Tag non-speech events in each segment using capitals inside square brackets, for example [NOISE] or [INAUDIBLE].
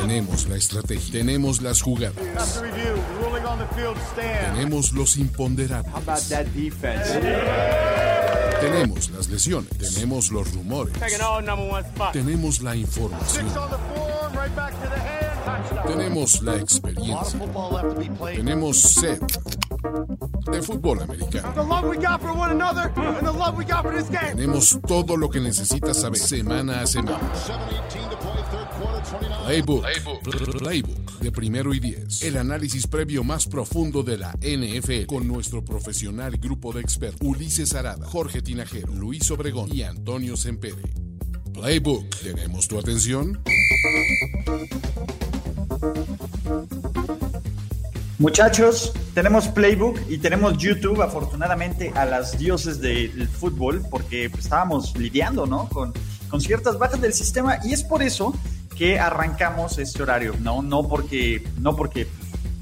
Tenemos la estrategia, tenemos las jugadas, tenemos los imponderables, tenemos las lesiones, tenemos los rumores, tenemos la información, tenemos la experiencia, tenemos sed de fútbol americano. Tenemos todo lo que necesitas saber semana a semana. Playbook, Playbook, de primero y diez. El análisis previo más profundo de la NFL con nuestro profesional grupo de expertos Ulises Arada, Jorge Tinajero, Luis Obregón y Antonio Sempere. Playbook, ¿tenemos tu atención? Muchachos, tenemos Playbook y tenemos YouTube, afortunadamente, a las dioses del fútbol, porque pues, estábamos lidiando, ¿no? Con, con ciertas bajas del sistema y es por eso que arrancamos este horario, ¿no? No porque, no porque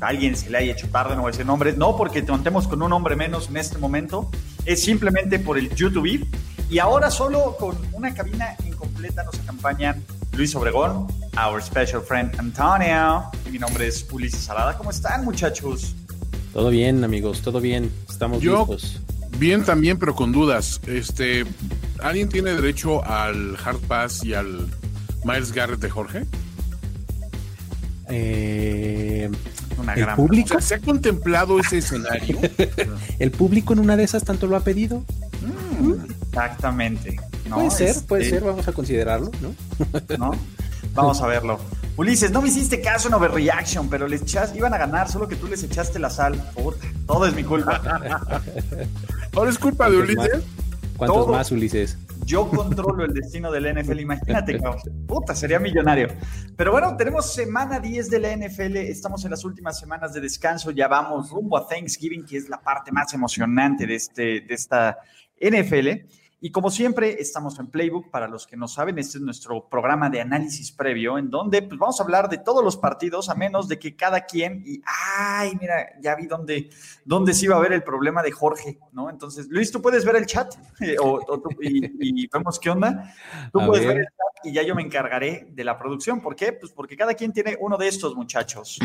alguien se le haya hecho tarde, no voy a decir nombre, no porque te contemos con un hombre menos en este momento, es simplemente por el YouTube y ahora solo con una cabina incompleta nos acompañan Luis Obregón, our special friend Antonio, y mi nombre es Ulises Salada. ¿Cómo están, muchachos? Todo bien, amigos, todo bien. Estamos Yo, listos. Bien también, pero con dudas. Este, ¿alguien tiene derecho al Hard Pass y al Miles Garrett de Jorge? Eh, Una ¿El gran O público? sea, ¿se ha contemplado ese escenario? [LAUGHS] ¿El público en una de esas tanto lo ha pedido? Exactamente. ¿no? puede ser, puede Este, ser, vamos a considerarlo, ¿no? ¿no? [LAUGHS] Vamos a verlo. Ulises, no me hiciste caso en Overreaction, pero les echas, iban a ganar, solo que tú les echaste la sal. Puta, todo es mi culpa. [LAUGHS] Ahora es culpa de ¿Cuántos Ulises. ¿Cuántos Todo. más, Ulises? Yo controlo el destino de la NFL, imagínate, [LAUGHS] cabrón. Puta, sería millonario. Pero bueno, tenemos semana 10 de la NFL, estamos en las últimas semanas de descanso, ya vamos rumbo a Thanksgiving, que es la parte más emocionante de, este, de esta NFL. Y como siempre, estamos en Playbook. Para los que no saben, este es nuestro programa de análisis previo, en donde pues, vamos a hablar de todos los partidos, a menos de que cada quien. Y, ay, mira, ya vi dónde, dónde se iba a ver el problema de Jorge, ¿no? Entonces, Luis, ¿tú puedes ver el chat? [LAUGHS] Eh, o, o tú- y, y vemos qué onda. Tú A puedes ver. ver. el chat y ya yo me encargaré de la producción. ¿Por qué? Pues porque cada quien tiene uno de estos muchachos.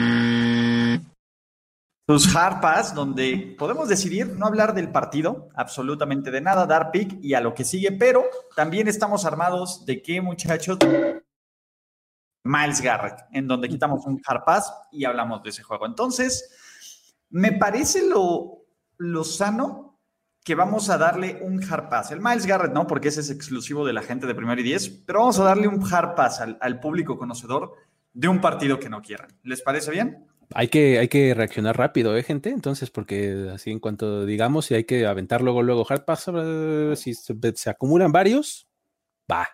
Sus harpas, donde podemos decidir no hablar del partido, absolutamente de nada, dar pick y a lo que sigue, pero también estamos armados de qué, muchachos? Miles Garrett, en donde quitamos un harpas y hablamos de ese juego. Entonces, me parece lo, lo sano que vamos a darle un hard pass. El Miles Garrett no, porque ese es exclusivo de la gente de primero y diez, pero vamos a darle un hard pass al, al público conocedor de un partido que no quieran. ¿Les parece bien? Hay que, hay que reaccionar rápido, ¿eh, gente? Entonces, porque así en cuanto digamos, si hay que aventar luego, luego hard pass, eh, si se, se acumulan varios, va,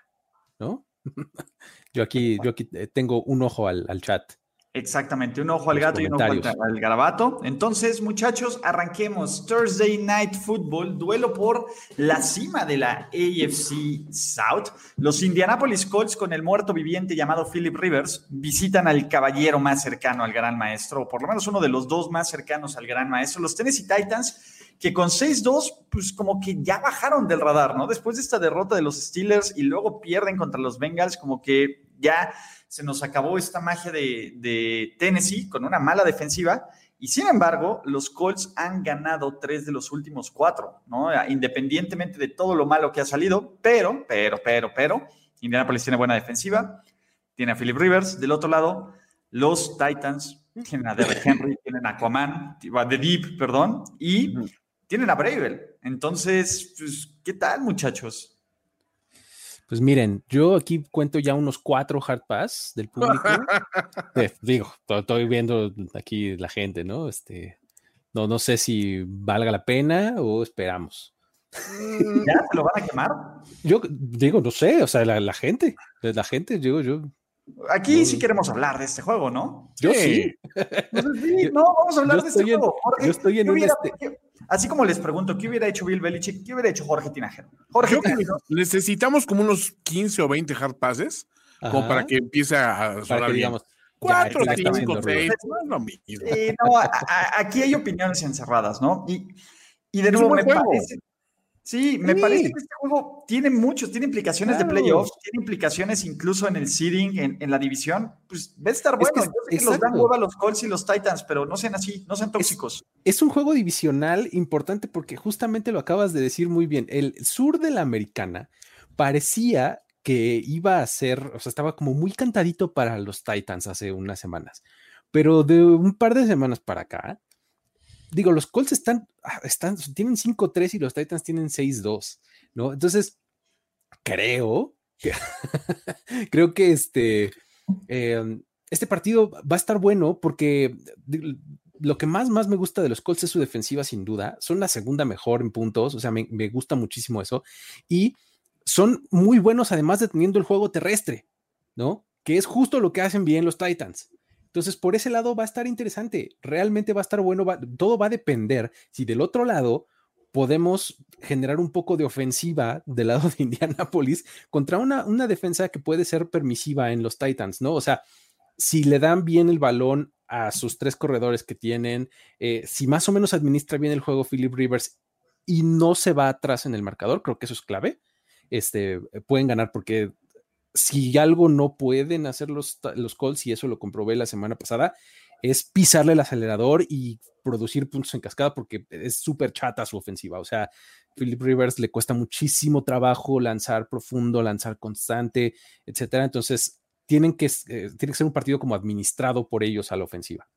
¿no? [LAUGHS] yo aquí, yo aquí eh, tengo un ojo al, al chat. Exactamente, un ojo al gato y un ojo al, al garabato. Entonces, muchachos, arranquemos. Thursday Night Football, duelo por la cima de la AFC South. Los Indianapolis Colts con el muerto viviente llamado Philip Rivers visitan al caballero más cercano al gran maestro, o por lo menos uno de los dos más cercanos al gran maestro, los Tennessee Titans, que con 6-2, pues como que ya bajaron del radar, ¿no? Después de esta derrota de los Steelers y luego pierden contra los Bengals, como que ya se nos acabó esta magia de, de Tennessee con una mala defensiva. Y sin embargo, los Colts han ganado tres de los últimos cuatro, ¿no? Independientemente de todo lo malo que ha salido, pero, pero, pero, pero, Indianapolis tiene buena defensiva, tiene a Philip Rivers. Del otro lado, los Titans tienen a Derrick Henry, tienen a Aquaman, a The Deep, perdón, y tienen a Bravel. Entonces, pues, ¿qué tal, muchachos? Pues miren, yo aquí cuento ya unos cuatro hard pass del público. [LAUGHS] Eh, digo, to- estoy viendo aquí la gente, ¿no? Este, no, no sé si valga la pena o esperamos. ¿Ya se lo van a quemar? Yo digo, no sé, o sea, la, la gente, la gente, digo, yo, Aquí sí queremos hablar de este juego, ¿no? yo Sí. sí. Entonces, sí, [LAUGHS] Yo- no, vamos a hablar yo de este estoy en- juego. Jorge, yo estoy en ¿qué un hubiera- este- Así como les pregunto, ¿qué hubiera hecho Bill Belichick? ¿Qué hubiera hecho Jorge Tinajero? Jorge Creo que necesitamos como unos 15 o 20 hard passes como para que empiece a sonar digamos, ya, 4, ya está 5, haciendo ruido. 6, no es lo mismo. eh, no, a- a- aquí hay opiniones encerradas, ¿no? Y, y de nuevo, me juego. parece. Sí, me parece que este juego tiene muchos, tiene implicaciones de playoffs, tiene implicaciones incluso en el seeding, en, la división. Pues va a estar bueno. Yo sé que los dan hueva los Colts y los Titans, pero no sean así, no sean tóxicos. Es, un juego divisional importante porque justamente lo acabas de decir muy bien. El sur de la americana parecía que iba a ser, o sea, estaba como muy cantadito para los Titans hace unas semanas. Pero de un par de semanas para acá, digo, los Colts están, ah, están tienen 5-3 y los Titans tienen 6-2, ¿no? Entonces, creo que, [LAUGHS] creo que este, em, este partido va a estar bueno porque lo que más, más me gusta de los Colts es su defensiva, sin duda. Son la segunda mejor en puntos, o sea, me, me gusta muchísimo eso. Y son muy buenos además de teniendo el juego terrestre, ¿no? Que es justo lo que hacen bien los Titans. Entonces, por ese lado va a estar interesante, realmente va a estar bueno, todo va a depender si del otro lado podemos generar un poco de ofensiva del lado de Indianapolis contra una, una defensa que puede ser permisiva en los Titans, ¿no? O sea, si le dan bien el balón a sus tres corredores que tienen, eh, si más o menos administra bien el juego Philip Rivers y no se va atrás en el marcador, creo que eso es clave. Este, pueden ganar porque si algo no pueden hacer los, los y eso lo comprobé la semana pasada, es pisarle el acelerador y producir puntos en cascada porque es súper chata su ofensiva. O sea, Philip Rivers le cuesta muchísimo trabajo lanzar profundo, lanzar constante, etcétera. Entonces, tienen que, eh, tiene que ser un partido como administrado por ellos a la ofensiva.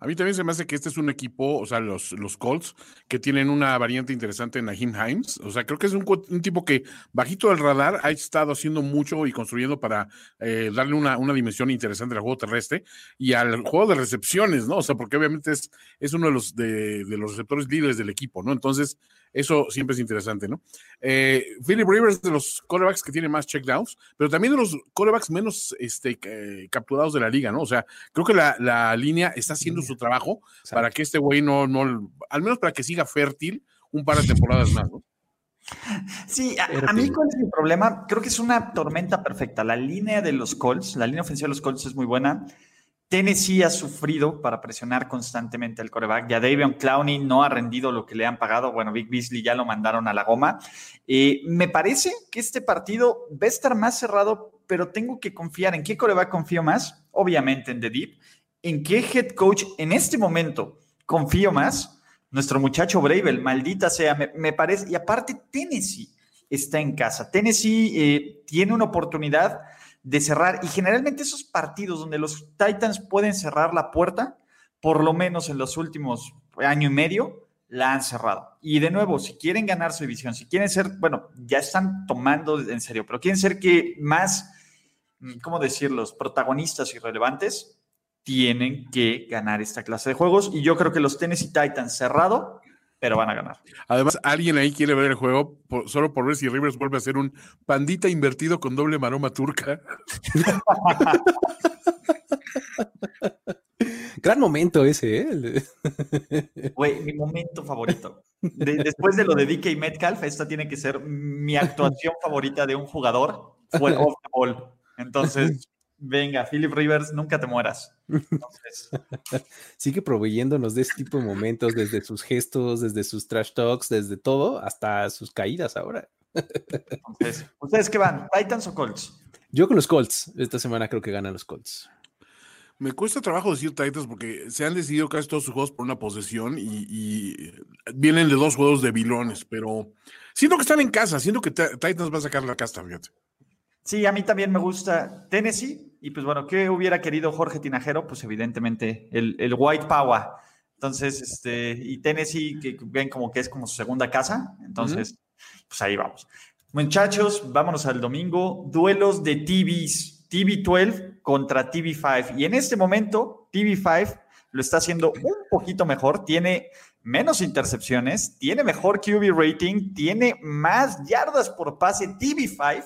A mí también se me hace que este es un equipo, o sea, los, los Colts, que tienen una variante interesante en Nahim Himes. O sea, creo que es un, tipo que bajito del radar ha estado haciendo mucho y construyendo para eh, darle una, una, dimensión interesante al juego terrestre y al juego de recepciones, ¿no? O sea, porque obviamente es, es uno de los, de, de los receptores líderes del equipo, ¿no? Entonces, eso siempre es interesante, ¿no? Eh, Philip Rivers de los quarterbacks que tiene más checkdowns, pero también de los quarterbacks menos este, capturados de la liga, ¿no? O sea, creo que la, la línea está haciendo su trabajo para que este güey no, no, al menos para que siga fértil un par de temporadas más, ¿no? Sí, a, mí cuál es mi problema, creo que es una tormenta perfecta. La línea de los Colts, la línea ofensiva de los Colts es muy buena. Tennessee ha sufrido para presionar constantemente al coreback. Ya Davion Clowney no ha rendido lo que le han pagado. Bueno, Big Beasley ya lo mandaron a la goma. Eh, me parece que este partido va a estar más cerrado, pero tengo que confiar. ¿En qué coreback confío más? Obviamente en The Deep. ¿En qué head coach en este momento confío más? Nuestro muchacho Bravel, maldita sea, me, parece. Y aparte, Tennessee está en casa. Tennessee eh, tiene una oportunidad de cerrar. Y generalmente esos partidos donde los Titans pueden cerrar la puerta, por lo menos en los últimos año y medio, la han cerrado. Y de nuevo, si quieren ganar su división, si quieren ser, bueno, ya están tomando en serio, pero quieren ser que más, mm, ¿cómo decirlos?, protagonistas y relevantes, tienen que ganar esta clase de juegos. Y yo creo que los Tennessee Titans cerrado pero van a ganar. Además, alguien ahí quiere ver el juego solo por ver si Rivers vuelve a ser un pandita invertido con doble maroma turca. [LAUGHS] Gran momento ese, ¿eh? [LAUGHS] Güey, mi momento favorito. después de lo de DK Metcalf, esta tiene que ser mi actuación favorita de un jugador. Fue off the ball. Entonces, venga, Philip Rivers, nunca te mueras. [LAUGHS] Sigue proveyéndonos de este tipo de momentos, desde sus gestos, desde sus trash talks, desde todo, hasta sus caídas ahora. Entonces, ¿ustedes qué van? ¿Titans o Colts? Yo con los Colts. Esta semana creo que ganan los Colts. Me cuesta trabajo decir Titans porque se han decidido casi todos sus juegos por una posesión y, vienen de dos juegos de bilones, pero siento que están en casa, siento que Titans va a sacar la casta, fíjate. Sí, a mí también me gusta Tennessee. Y pues bueno, ¿qué hubiera querido Jorge Tinajero? Pues evidentemente el, White Power. Entonces, este, y Tennessee, que ven como que es como su segunda casa. Entonces, pues ahí vamos. Muchachos, vámonos al domingo. Duelos de TVs. TV12 contra TV5. Y en este momento, TV5 lo está haciendo un poquito mejor. Tiene menos intercepciones, tiene mejor QB rating, tiene más yardas por pase TV5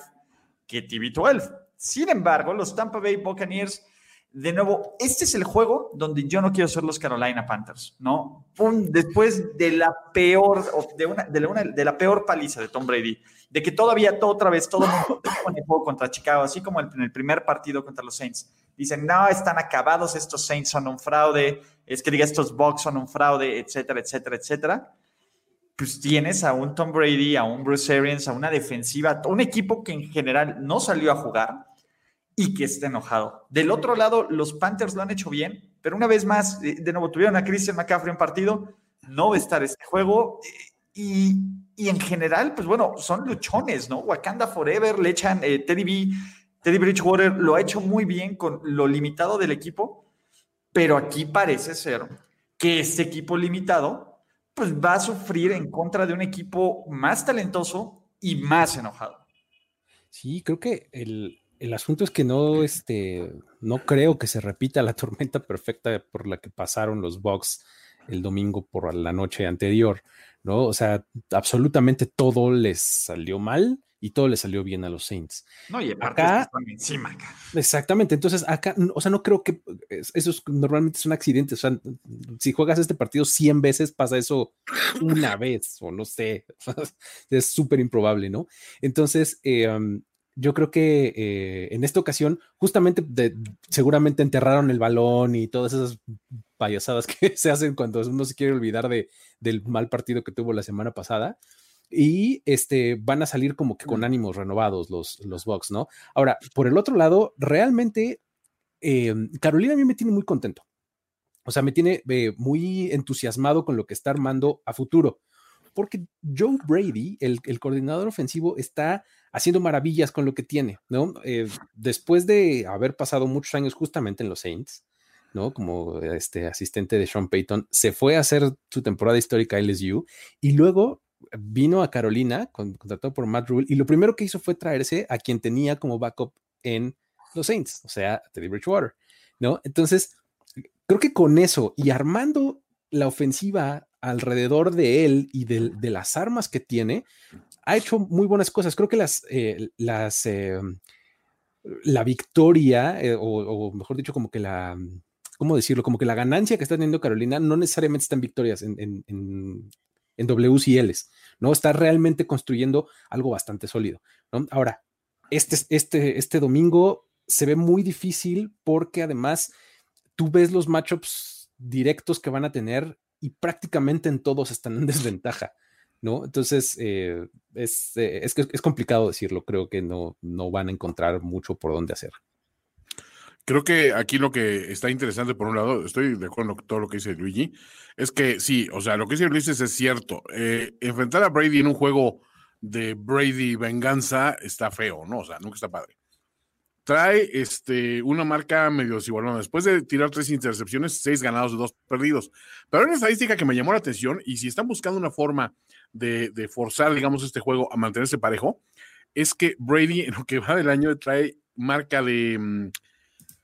que TV12. Sin embargo, los Tampa Bay Buccaneers, de nuevo, este es el juego donde yo no quiero ser los Carolina Panthers, ¿no? después de la peor, de, una, de, la, peor paliza de Tom Brady, de que todavía todo, otra vez todo el mundo [COUGHS] juego contra Chicago, así como en el primer partido contra los Saints. Dicen, no, están acabados, estos Saints son un fraude, es que diga, estos Bucks son un fraude, etcétera, etcétera, etcétera. Pues tienes a un Tom Brady, a un Bruce Arians, a una defensiva, un equipo que en general no salió a jugar y que está enojado. Del otro lado, los Panthers lo han hecho bien, pero una vez más, eh, de nuevo, tuvieron a Christian McCaffrey en partido, no va a estar este juego. Y, en general, pues bueno, son luchones, ¿no? Wakanda Forever, le echan eh, Teddy B, Teddy Bridgewater lo ha hecho muy bien con lo limitado del equipo, pero aquí parece ser que este equipo limitado, pues va a sufrir en contra de un equipo más talentoso y más enojado. Sí, creo que el, el asunto es que no, este, no creo que se repita la [LAUGHS] tormenta perfecta por la que pasaron los Bucks el domingo por la noche anterior, ¿no? O sea, absolutamente todo les salió mal y todo les salió bien a los Saints. No, y acá, encima acá. Exactamente, entonces acá, o sea, no creo que eso es, normalmente es un accidente, o sea, si juegas este partido 100 veces pasa eso una vez, o no sé, [LAUGHS] es súper improbable, ¿no? Entonces, eh, yo creo que eh, en esta ocasión, justamente seguramente enterraron el balón y todas esas payasadas [LAUGHS] que se hacen cuando uno se quiere olvidar de, del mal partido que tuvo la semana pasada. Y este, van a salir como que con ánimos renovados los, los Bucks, ¿no? Ahora, por el otro lado, realmente eh, Carolina a mí me tiene muy contento. O sea, me tiene eh, muy entusiasmado con lo que está armando a futuro. Porque Joe Brady, el, el coordinador ofensivo, está haciendo maravillas con lo que tiene, ¿no? Eh, después de haber pasado muchos años justamente en los Saints, ¿no? Como este asistente de Sean Payton, se fue a hacer su temporada histórica LSU y luego vino a Carolina, contratado por Matt Rule, y lo primero que hizo fue traerse a quien tenía como backup en los Saints, o sea, Teddy Bridgewater, ¿no? Entonces, creo que con eso y armando la ofensiva alrededor de él y de las armas que tiene, ha hecho muy buenas cosas. Creo que las, eh, las eh, la victoria, eh, o, mejor dicho, como que la, ¿cómo decirlo? Como que la ganancia que está teniendo Carolina no necesariamente está en victorias, en, en Ws y Ls, ¿no? Está realmente construyendo algo bastante sólido. Ahora, este, este, este domingo se ve muy difícil porque además tú ves los matchups directos que van a tener y prácticamente en todos están en [LAUGHS] desventaja. ¿no? Entonces, eh, es, eh, es, es, complicado decirlo, creo que no, no van a encontrar mucho por dónde hacer. Creo que aquí lo que está interesante, por un lado, estoy de acuerdo con todo lo que dice Luigi, es que sí, o sea, lo que dice Luis es cierto. Eh, enfrentar a Brady en un juego de Brady venganza está feo, ¿no? O sea, nunca está padre. Trae este, una marca medio desigualada. Después de tirar tres intercepciones, seis ganados dos perdidos. Pero hay una estadística que me llamó la atención y si están buscando una forma de, forzar, digamos, este juego a mantenerse parejo, es que Brady en lo que va del año trae marca de mm,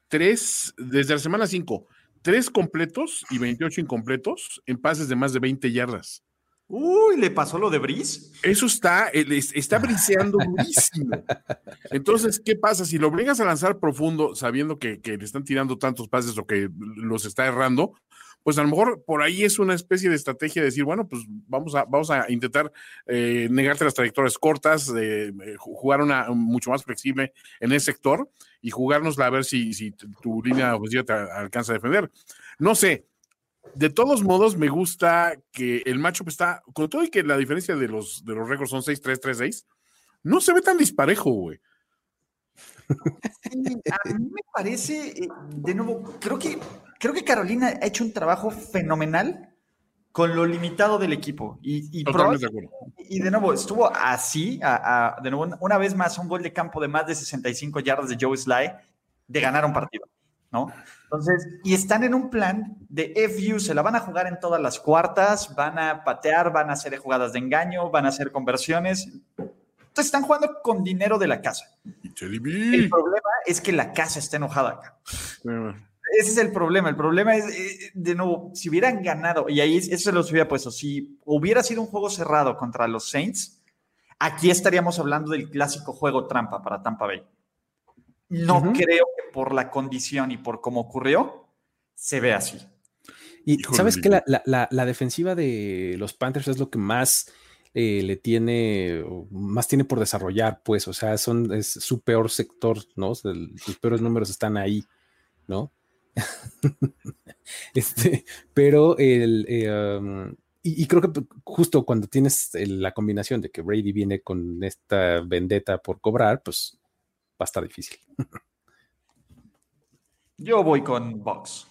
tres, desde la semana 5, tres completos y 28 incompletos en pases de más de 20 yardas. Uy, ¿le pasó lo de Brice? Eso está, está briseando [LAUGHS] durísimo. Entonces, ¿qué pasa? Si lo obligas a lanzar profundo, sabiendo que, que, le están tirando tantos pases o que los está errando, pues a lo mejor por ahí es una especie de estrategia de decir, bueno, pues vamos a, vamos a intentar eh, negarte las trayectorias cortas, eh, jugar una mucho más flexible en ese sector y jugárnosla a ver si, si tu línea ofensiva te alcanza a defender. No sé. De todos modos, me gusta que el matchup está, con todo y que la diferencia de los, de los récords son 6-3, 3-6, no se ve tan disparejo, güey. a mí me parece, eh, de nuevo, creo que creo que Carolina ha hecho un trabajo fenomenal con lo limitado del equipo. Y, y, y de nuevo, estuvo así, de nuevo, una vez más, un gol de campo de más de 65 yardas de Joe Sly de ganar un partido, ¿no? Entonces, y están en un plan de FU, se la van a jugar en todas las cuartas, van a patear, van a hacer jugadas de engaño, van a hacer conversiones. Entonces, están jugando con dinero de la casa. El problema es que la casa está enojada acá ese es el problema. El problema es, eh, de nuevo, si hubieran ganado, y ahí eso se los hubiera puesto, si hubiera sido un juego cerrado contra los Saints, aquí estaríamos hablando del clásico juego trampa para Tampa Bay. No creo que por la condición y por cómo ocurrió, se ve así. Y sabes que la, defensiva de los Panthers es lo que más eh, le tiene, más tiene por desarrollar, pues, o sea, son, es su peor sector, ¿no? sus peores números están ahí, ¿no? [LAUGHS] este, pero el, eh, um, y, creo que justo cuando tienes la combinación de que Brady viene con esta vendetta por cobrar, pues va a estar difícil. Yo voy con Box.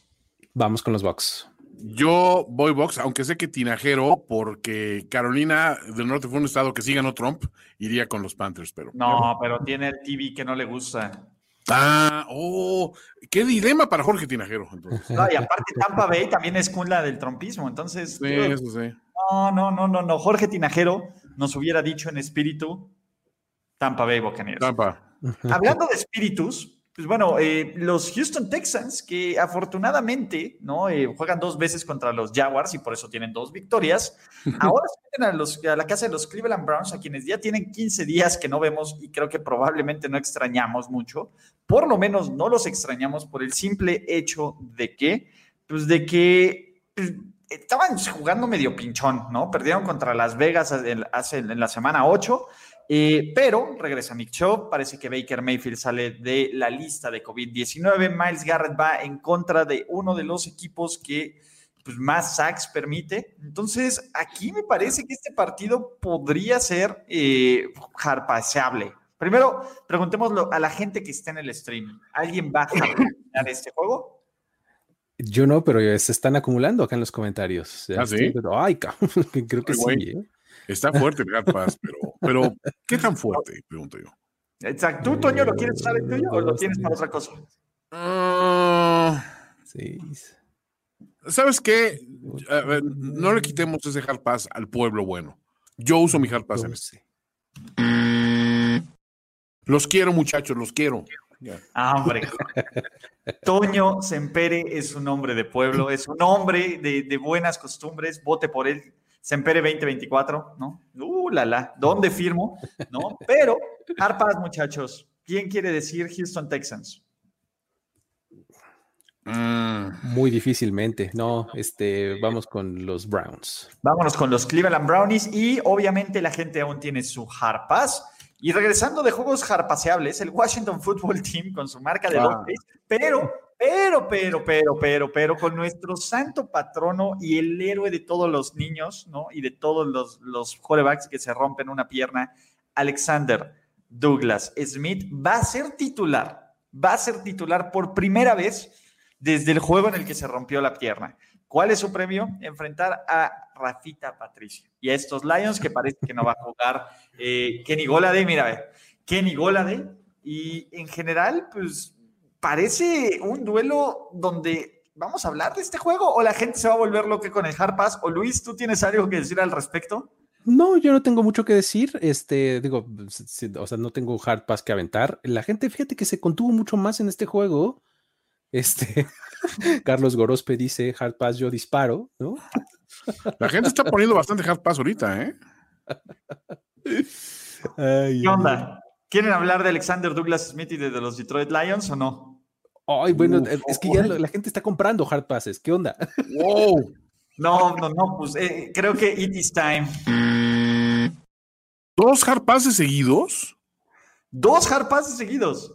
Vamos con los Bucks. Yo voy Box, aunque sé que Tinajero, porque Carolina del Norte fue un estado que sí ganó Trump, iría con los Panthers, pero. No, pero tiene el TV que no le gusta. Ah, oh, qué dilema para Jorge Tinajero. y aparte Tampa Bay también es cuna del trompismo, entonces. Sí, eso sí. No, no, no, no, no. Jorge Tinajero nos hubiera dicho en espíritu Tampa Bay Buccaneers. Tampa. Hablando de espíritus, pues bueno, eh, los Houston Texans, que afortunadamente ¿no? Eh, juegan dos veces contra los Jaguars y por eso tienen dos victorias, [LAUGHS] ahora se meten a, la casa de los Cleveland Browns, a quienes ya tienen 15 días que no vemos y creo que probablemente no extrañamos mucho. Por lo menos no los extrañamos por el simple hecho de que, pues de que pues, estaban jugando medio pinchón, ¿no? Perdieron contra Las Vegas hace, en la semana 8 eh, pero regresa Nick Chubb, parece que Baker Mayfield sale de la lista de COVID-19. Miles Garrett va en contra de uno de los equipos que pues, más sacks permite. Entonces, aquí me parece que este partido podría ser eh, harpaseable. Primero, preguntémoslo a la gente que está en el stream. ¿Alguien va a [LAUGHS] este juego? Yo no, pero se están acumulando acá en los comentarios. ¿Ah, sí? Ay, [LAUGHS] creo que sí. ¿eh? Está fuerte el Pass, pero, pero ¿qué tan fuerte? Pregunto yo. Exacto. ¿Tú, Toño, lo quieres usar el tuyo o lo tienes para otra cosa? Ah, sí. ¿Sabes qué? no le quitemos ese Hard Pass al pueblo bueno. Yo uso mi Hard Pass en este. Los quiero, muchachos, los quiero. Ah, hombre. [LAUGHS] Toño Sempere es un hombre de pueblo, es un hombre de, de buenas costumbres. Vote por él. Sempere 2024, ¿no? Uh, la, la, ¿dónde firmo? ¿No? Pero, Harpas, muchachos, ¿quién quiere decir Houston Texans? Mm. Muy difícilmente, no, este, vamos con los Browns. Vámonos con los Cleveland Brownies y obviamente la gente aún tiene su Harpas. Y regresando de juegos harpaseables, el Washington Football Team con su marca de ah. pero pero, pero, pero, pero, pero, con nuestro santo patrono y el héroe de todos los niños, ¿no? Y de todos los, los quarterbacks que se rompen una pierna, Alexander Douglas Smith va a ser titular, va a ser titular por primera vez desde el juego en el que se rompió la pierna. ¿Cuál es su premio? Enfrentar a Rafita Patricio y a estos Lions que parece que no va a jugar eh, Kenny Golade, mira, Kenny Golade. Y en general, pues parece un duelo donde vamos a hablar de este juego o la gente se va a volver loca con el Hard Pass. O Luis, ¿tú tienes algo que decir al respecto? No, yo no tengo mucho que decir. Este, digo, o sea, no tengo Hard Pass que aventar. La gente, fíjate que se contuvo mucho más en este juego. Este, [LAUGHS] Carlos Gorospe dice Hard Pass, yo disparo, ¿no? La gente está poniendo bastante Hard Pass ahorita, ¿eh? [LAUGHS] ¿Qué onda? ¿Quieren hablar de Alexander Douglas Smith y de, los Detroit Lions o no? Ay, bueno, es que ya la, gente está comprando hard passes. ¿Qué onda? Wow. No, no, no, pues eh, creo que it is time. ¿Dos hard passes seguidos? Dos hard passes seguidos.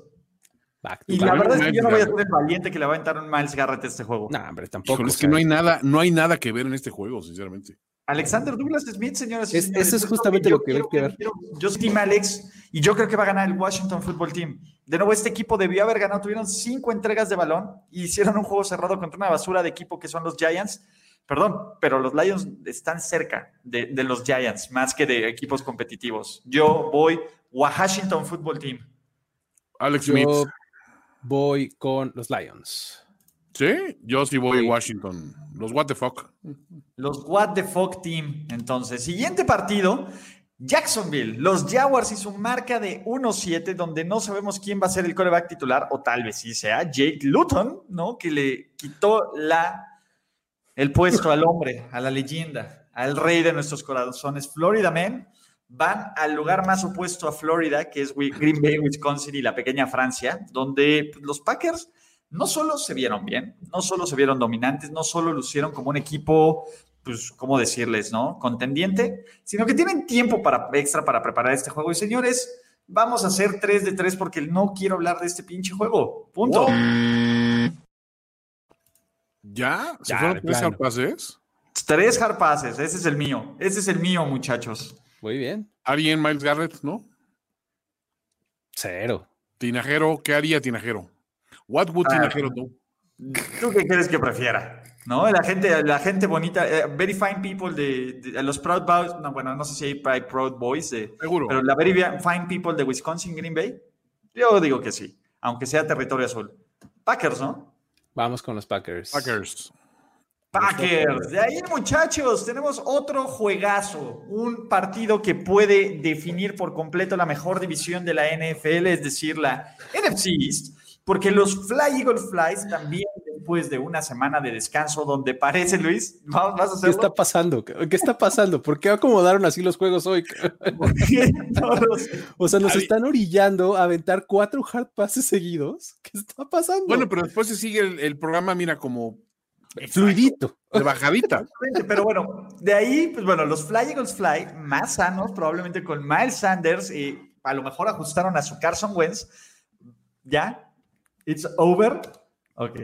y la verdad es que yo no voy a ser el valiente que le va a entrar un Miles Garrett a este juego. No, hombre, tampoco. es que no hay nada, no hay nada que ver en este juego, sinceramente. Alexander Douglas Smith, señoras y señores. Eso es justamente lo que, que ver. Yo soy Team Alex y yo creo que va a ganar el Washington Football Team. De nuevo, este equipo debió haber ganado. Tuvieron cinco entregas de balón y hicieron un juego cerrado contra una basura de equipo que son los Giants. Perdón, pero los Lions están cerca de, los Giants más que de equipos competitivos. Yo voy Washington Football Team. Alex Smith. voy con los Lions. Sí, yo sí voy a Washington. Los What the Fuck. Los What the Fuck Team. Entonces, siguiente partido. Jacksonville, los Jaguars y su marca de 1-7, donde no sabemos quién va a ser el coreback titular, o tal vez sí sea Jake Luton, ¿no? Que le quitó la, el puesto al hombre, a la leyenda, al rey de nuestros corazones. Florida Men van al lugar más opuesto a Florida, que es Green Bay, Wisconsin y la pequeña Francia, donde los Packers no solo se vieron bien, no solo se vieron dominantes, no solo lucieron como un equipo, pues, ¿cómo decirles, no? Contendiente, sino que tienen tiempo para, extra para preparar este juego. Y señores, vamos a hacer 3 de 3 porque no quiero hablar de este pinche juego. Punto. ¿Ya? ¿Se fueron tres pases? Tres hard passes, ese es el mío. Ese es el mío, muchachos. Muy bien. Alguien, Miles Garrett, ¿no? Cero. Tinajero, ¿qué haría Tinajero? What would Ah. Tinajero do? ¿Tú qué crees que prefiera? ¿No? La gente, la gente bonita, eh, very fine people de, de- los Proud Boys, no, bueno, no sé si hay hay Proud Boys, de- Seguro. pero la very fine people de Wisconsin, Green Bay, yo digo que sí, aunque sea territorio azul. Packers, ¿no? Vamos con los Packers. Packers. Packers. De ahí, muchachos, tenemos otro juegazo, un partido que puede definir por completo la mejor división de la NFL, es decir, la NFC East, porque los Fly Eagles Flies también después de una semana de descanso donde parece, Luis, ¿vas vas a ¿Qué hacerlo? está pasando? ¿Qué qué está pasando? ¿Por qué acomodaron así los juegos hoy? Todos- [LAUGHS] O sea, nos están orillando a aventar cuatro hard passes seguidos. ¿Qué está pasando? Bueno, pero después se sigue el, el programa, mira, como fluidito. de bajadita. Pero bueno, de ahí, pues bueno, los Fly Eagles Fly, más sanos, probablemente con Miles Sanders, y a lo mejor ajustaron a su Carson Wentz. ¿Ya? ¿It's over? Ok.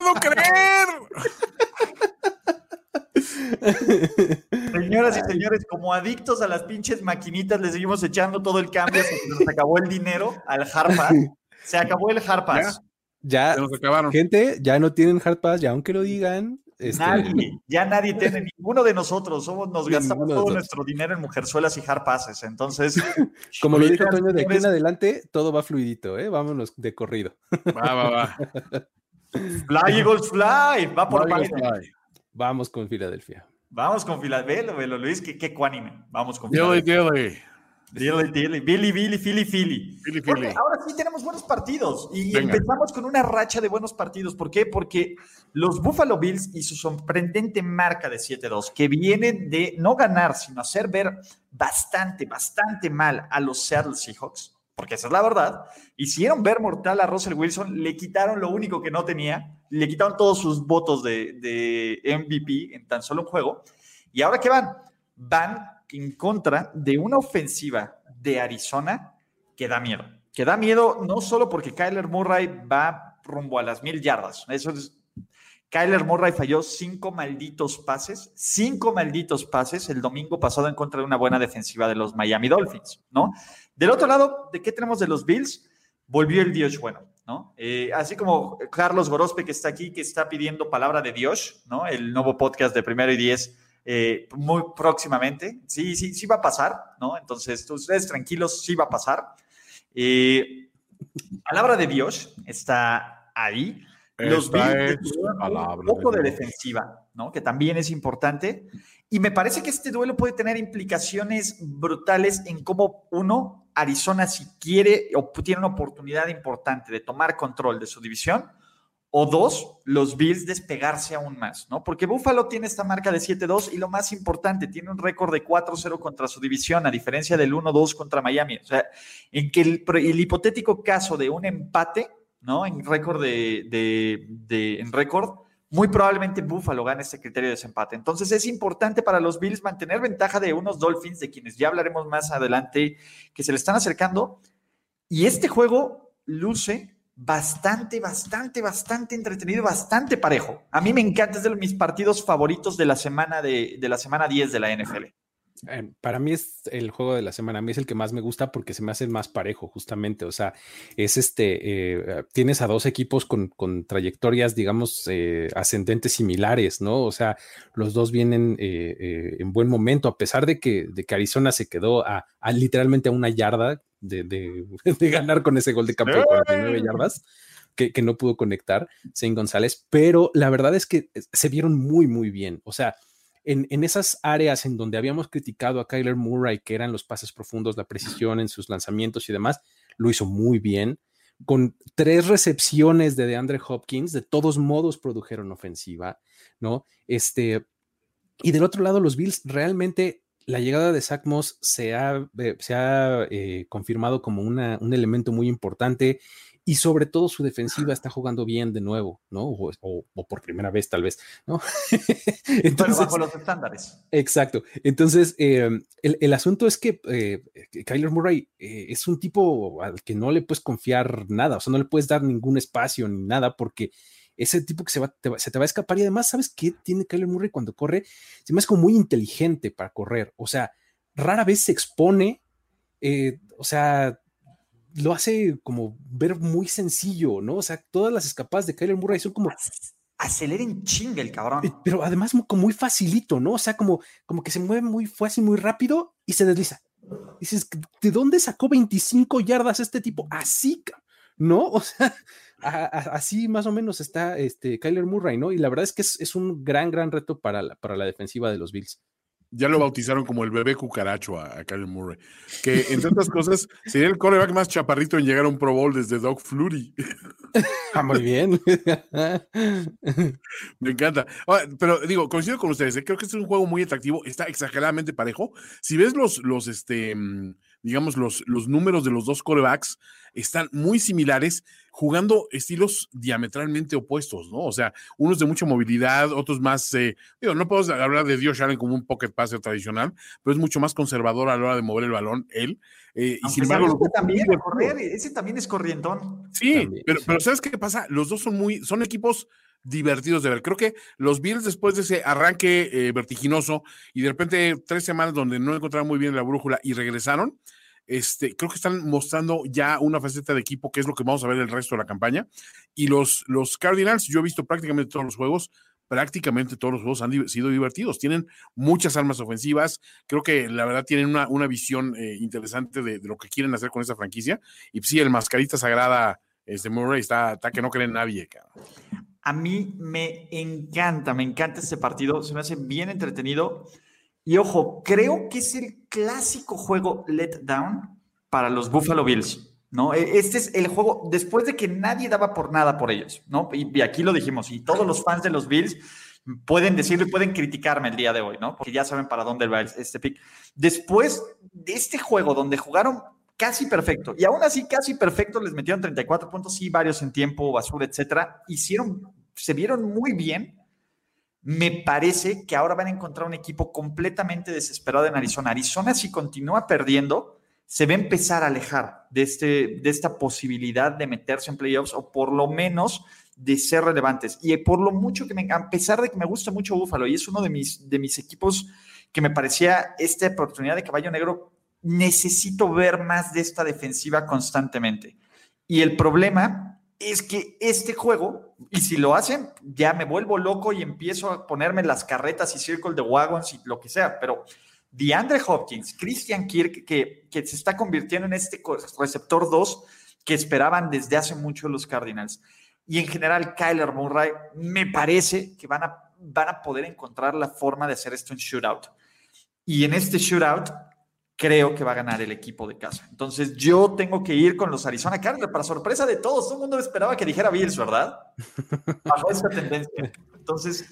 ¡No creer! Señoras y señores, como adictos a las pinches maquinitas, le seguimos echando todo el cambio hasta que nos acabó el dinero al Hard Pass. Se acabó el Hard Pass. Ya, Se nos acabaron. gente, ya no tienen hard pass, ya aunque lo digan. Este, Nadie, ya nadie tiene, ninguno de nosotros, somos, nos gastamos todo nuestro dinero en mujerzuelas y hard passes. Entonces, [LAUGHS] Como lo dijo Toño, de aquí en adelante todo va fluidito, ¿eh? Vámonos de corrido. Va, va, va. [LAUGHS] Fly Eagles Fly, va por. Fly. Vamos con Filadelfia. Vamos con Filadelfia, velo, velo, Luis, qué, qué cuánime. Vamos con Filadelfia. Dilly, dilly, Billy, Billy, Philly, Philly. Porque Philly. ahora sí tenemos buenos partidos y Venga. empezamos con una racha de buenos partidos. ¿Por qué? Porque los Buffalo Bills y su sorprendente marca de 7-2, que vienen de no ganar, sino hacer ver bastante, bastante mal a los Seattle Seahawks, porque esa es la verdad, hicieron ver mortal a Russell Wilson, le quitaron lo único que no tenía, le quitaron todos sus votos de, de MVP en tan solo un juego. ¿Y ahora qué van? Van en contra de una ofensiva de Arizona que da miedo. Que da miedo no solo porque Kyler Murray va rumbo a las mil yardas. Eso es. Kyler Murray falló cinco malditos pases, cinco malditos pases el domingo pasado en contra de una buena defensiva de los Miami Dolphins, ¿no? Del otro lado, ¿de qué tenemos de los Bills? Volvió el Dios bueno, ¿no? Eh, así como Carlos Gorospe que está aquí, que está pidiendo palabra de Dios, ¿no? El nuevo podcast de Primero y Diez eh, muy próximamente. Sí, sí, sí va a pasar, ¿no? Entonces, ustedes tranquilos, sí va a pasar. Eh, palabra de Dios está ahí. Los Bills un poco de defensiva, ¿no? Que también es importante. Y me parece que este duelo puede tener implicaciones brutales en cómo uno, Arizona, si quiere o tiene una oportunidad importante de tomar control de su división, o dos, los Bills despegarse aún más, ¿no? Porque Buffalo tiene esta marca de 7-2 y lo más importante, tiene un récord de 4-0 contra su división, a diferencia del 1-2 contra Miami. O sea, en que el, hipotético caso de un empate, ¿no? En récord de, de, de en récord, muy probablemente Buffalo gane este criterio de desempate. Entonces es importante para los Bills mantener ventaja de unos Dolphins, de quienes ya hablaremos más adelante, que se le están acercando. Y este juego luce bastante, bastante, bastante entretenido, bastante parejo. A mí me encanta, es de mis partidos favoritos de la semana, de, de la semana 10 de la NFL. Eh, para mí es el juego de la semana. A mí es el que más me gusta porque se me hace más parejo, justamente. O sea, es este. eh, tienes a dos equipos con, con trayectorias, digamos, eh, ascendentes similares, ¿no? O sea, los dos vienen en buen momento, a pesar de que, de que Arizona se quedó a literalmente a una yarda de, de, [LAUGHS] de, ganar con ese gol de campo de 49 yardas. Que, que no pudo conectar Zane González, pero la verdad es que se vieron muy, muy bien. O sea, en, en, esas áreas en donde habíamos criticado a Kyler Murray, que eran los pases profundos, la precisión en sus lanzamientos y demás, lo hizo muy bien. Con tres recepciones de DeAndre Hopkins, de todos modos produjeron ofensiva, ¿no? Este, y del otro lado, los Bills realmente la llegada de Zach Moss se ha, eh, se ha eh, confirmado como una, un elemento muy importante y sobre todo su defensiva está jugando bien de nuevo, ¿no? O, o, o por primera vez tal vez, ¿no? [LAUGHS] Entonces, Pero bajo los estándares. Exacto. Entonces, eh, el, el, asunto es que Kyler Murray es un tipo al que no le puedes confiar nada, o sea, no le puedes dar ningún espacio ni nada porque ese tipo que se, va, se te va a escapar y además, ¿sabes qué tiene Kyler Murray cuando corre? Se me hace como muy inteligente para correr, o sea, rara vez se expone, eh, o sea, lo hace como ver muy sencillo, ¿no? O sea, todas las escapadas de Kyler Murray son como aceleren chinga el cabrón. Eh, pero además como muy facilito, ¿no? O sea, como, como que se mueve muy fácil, muy rápido y se desliza. Dices, ¿de dónde sacó 25 yardas este tipo? Así, ¿no? O sea, así más o menos está este Kyler Murray, ¿no? Y la verdad es que es, un gran, gran reto para la, para la defensiva de los Bills ya lo bautizaron como el bebé cucaracho a, a Kyle Murray, que entre otras cosas sería el coreback más chaparrito en llegar a un Pro Bowl desde Doug Flurry. [LAUGHS] Ah, muy bien. [LAUGHS] Me encanta. Ah, pero digo, coincido con ustedes, ¿eh? creo que este es un juego muy atractivo, está exageradamente parejo. Si ves los, los, este, mm, digamos, los, los números de los dos corebacks, están muy similares, jugando estilos diametralmente opuestos, ¿no? O sea, unos de mucha movilidad, otros más, eh, digo, no podemos hablar de Dios Allen como un pocket passer tradicional, pero es mucho más conservador a la hora de mover el balón, él. Eh, y sin embargo, también, ese también es corrientón. Sí, pero, pero ¿sabes qué pasa? Los dos son muy, son equipos divertidos de ver. Creo que los Bills, después de ese arranque eh, vertiginoso y de repente tres semanas donde no encontraron muy bien la brújula y regresaron, este, creo que están mostrando ya una faceta de equipo que es lo que vamos a ver el resto de la campaña. Y los, los Cardinals, yo he visto prácticamente todos los juegos, prácticamente todos los juegos han sido divertidos. Tienen muchas armas ofensivas. Creo que la verdad tienen una, una visión eh, interesante de, lo que quieren hacer con esa franquicia. Y sí, el mascarita sagrada este Murray está, está que no cree nadie. A mí me encanta, me encanta este partido. Se me hace bien entretenido. Y ojo, creo que es el clásico juego let down para los Buffalo Bills. ¿no? E, este es el juego después de que nadie daba por nada por ellos, ¿no? Y, aquí lo dijimos, y todos los fans de los Bills pueden decirlo y pueden criticarme el día de hoy, ¿no? Porque ya saben para dónde va este pick. Después de este juego donde jugaron casi perfecto, y aún así casi perfecto, les metieron 34 puntos, sí, varios en tiempo, basura, etcétera, hicieron, se vieron muy bien, me parece que ahora van a encontrar un equipo completamente desesperado en Arizona. Arizona, si continúa perdiendo, se va a empezar a alejar de, este, de esta posibilidad de meterse en playoffs o por lo menos de ser relevantes. Y por lo mucho que me, a pesar de que me gusta mucho Buffalo y es uno de mis, de mis equipos que me parecía esta oportunidad de caballo negro, necesito ver más de esta defensiva constantemente. Y el problema es que este juego, y si lo hacen, ya me vuelvo loco y empiezo a ponerme las carretas y circle de wagons y lo que sea, pero DeAndre Hopkins, Christian Kirk, que, que se está convirtiendo en este receptor 2 que esperaban desde hace mucho los Cardinals. Y en general, Kyler Murray, me parece que van a, van a poder encontrar la forma de hacer esto en shootout. Y en este shootout, creo que va a ganar el equipo de casa. Entonces yo tengo que ir con los Arizona Cardinals para sorpresa de todos. Todo el mundo esperaba que dijera Bills, ¿verdad? [LAUGHS] Bajo esta tendencia. Entonces,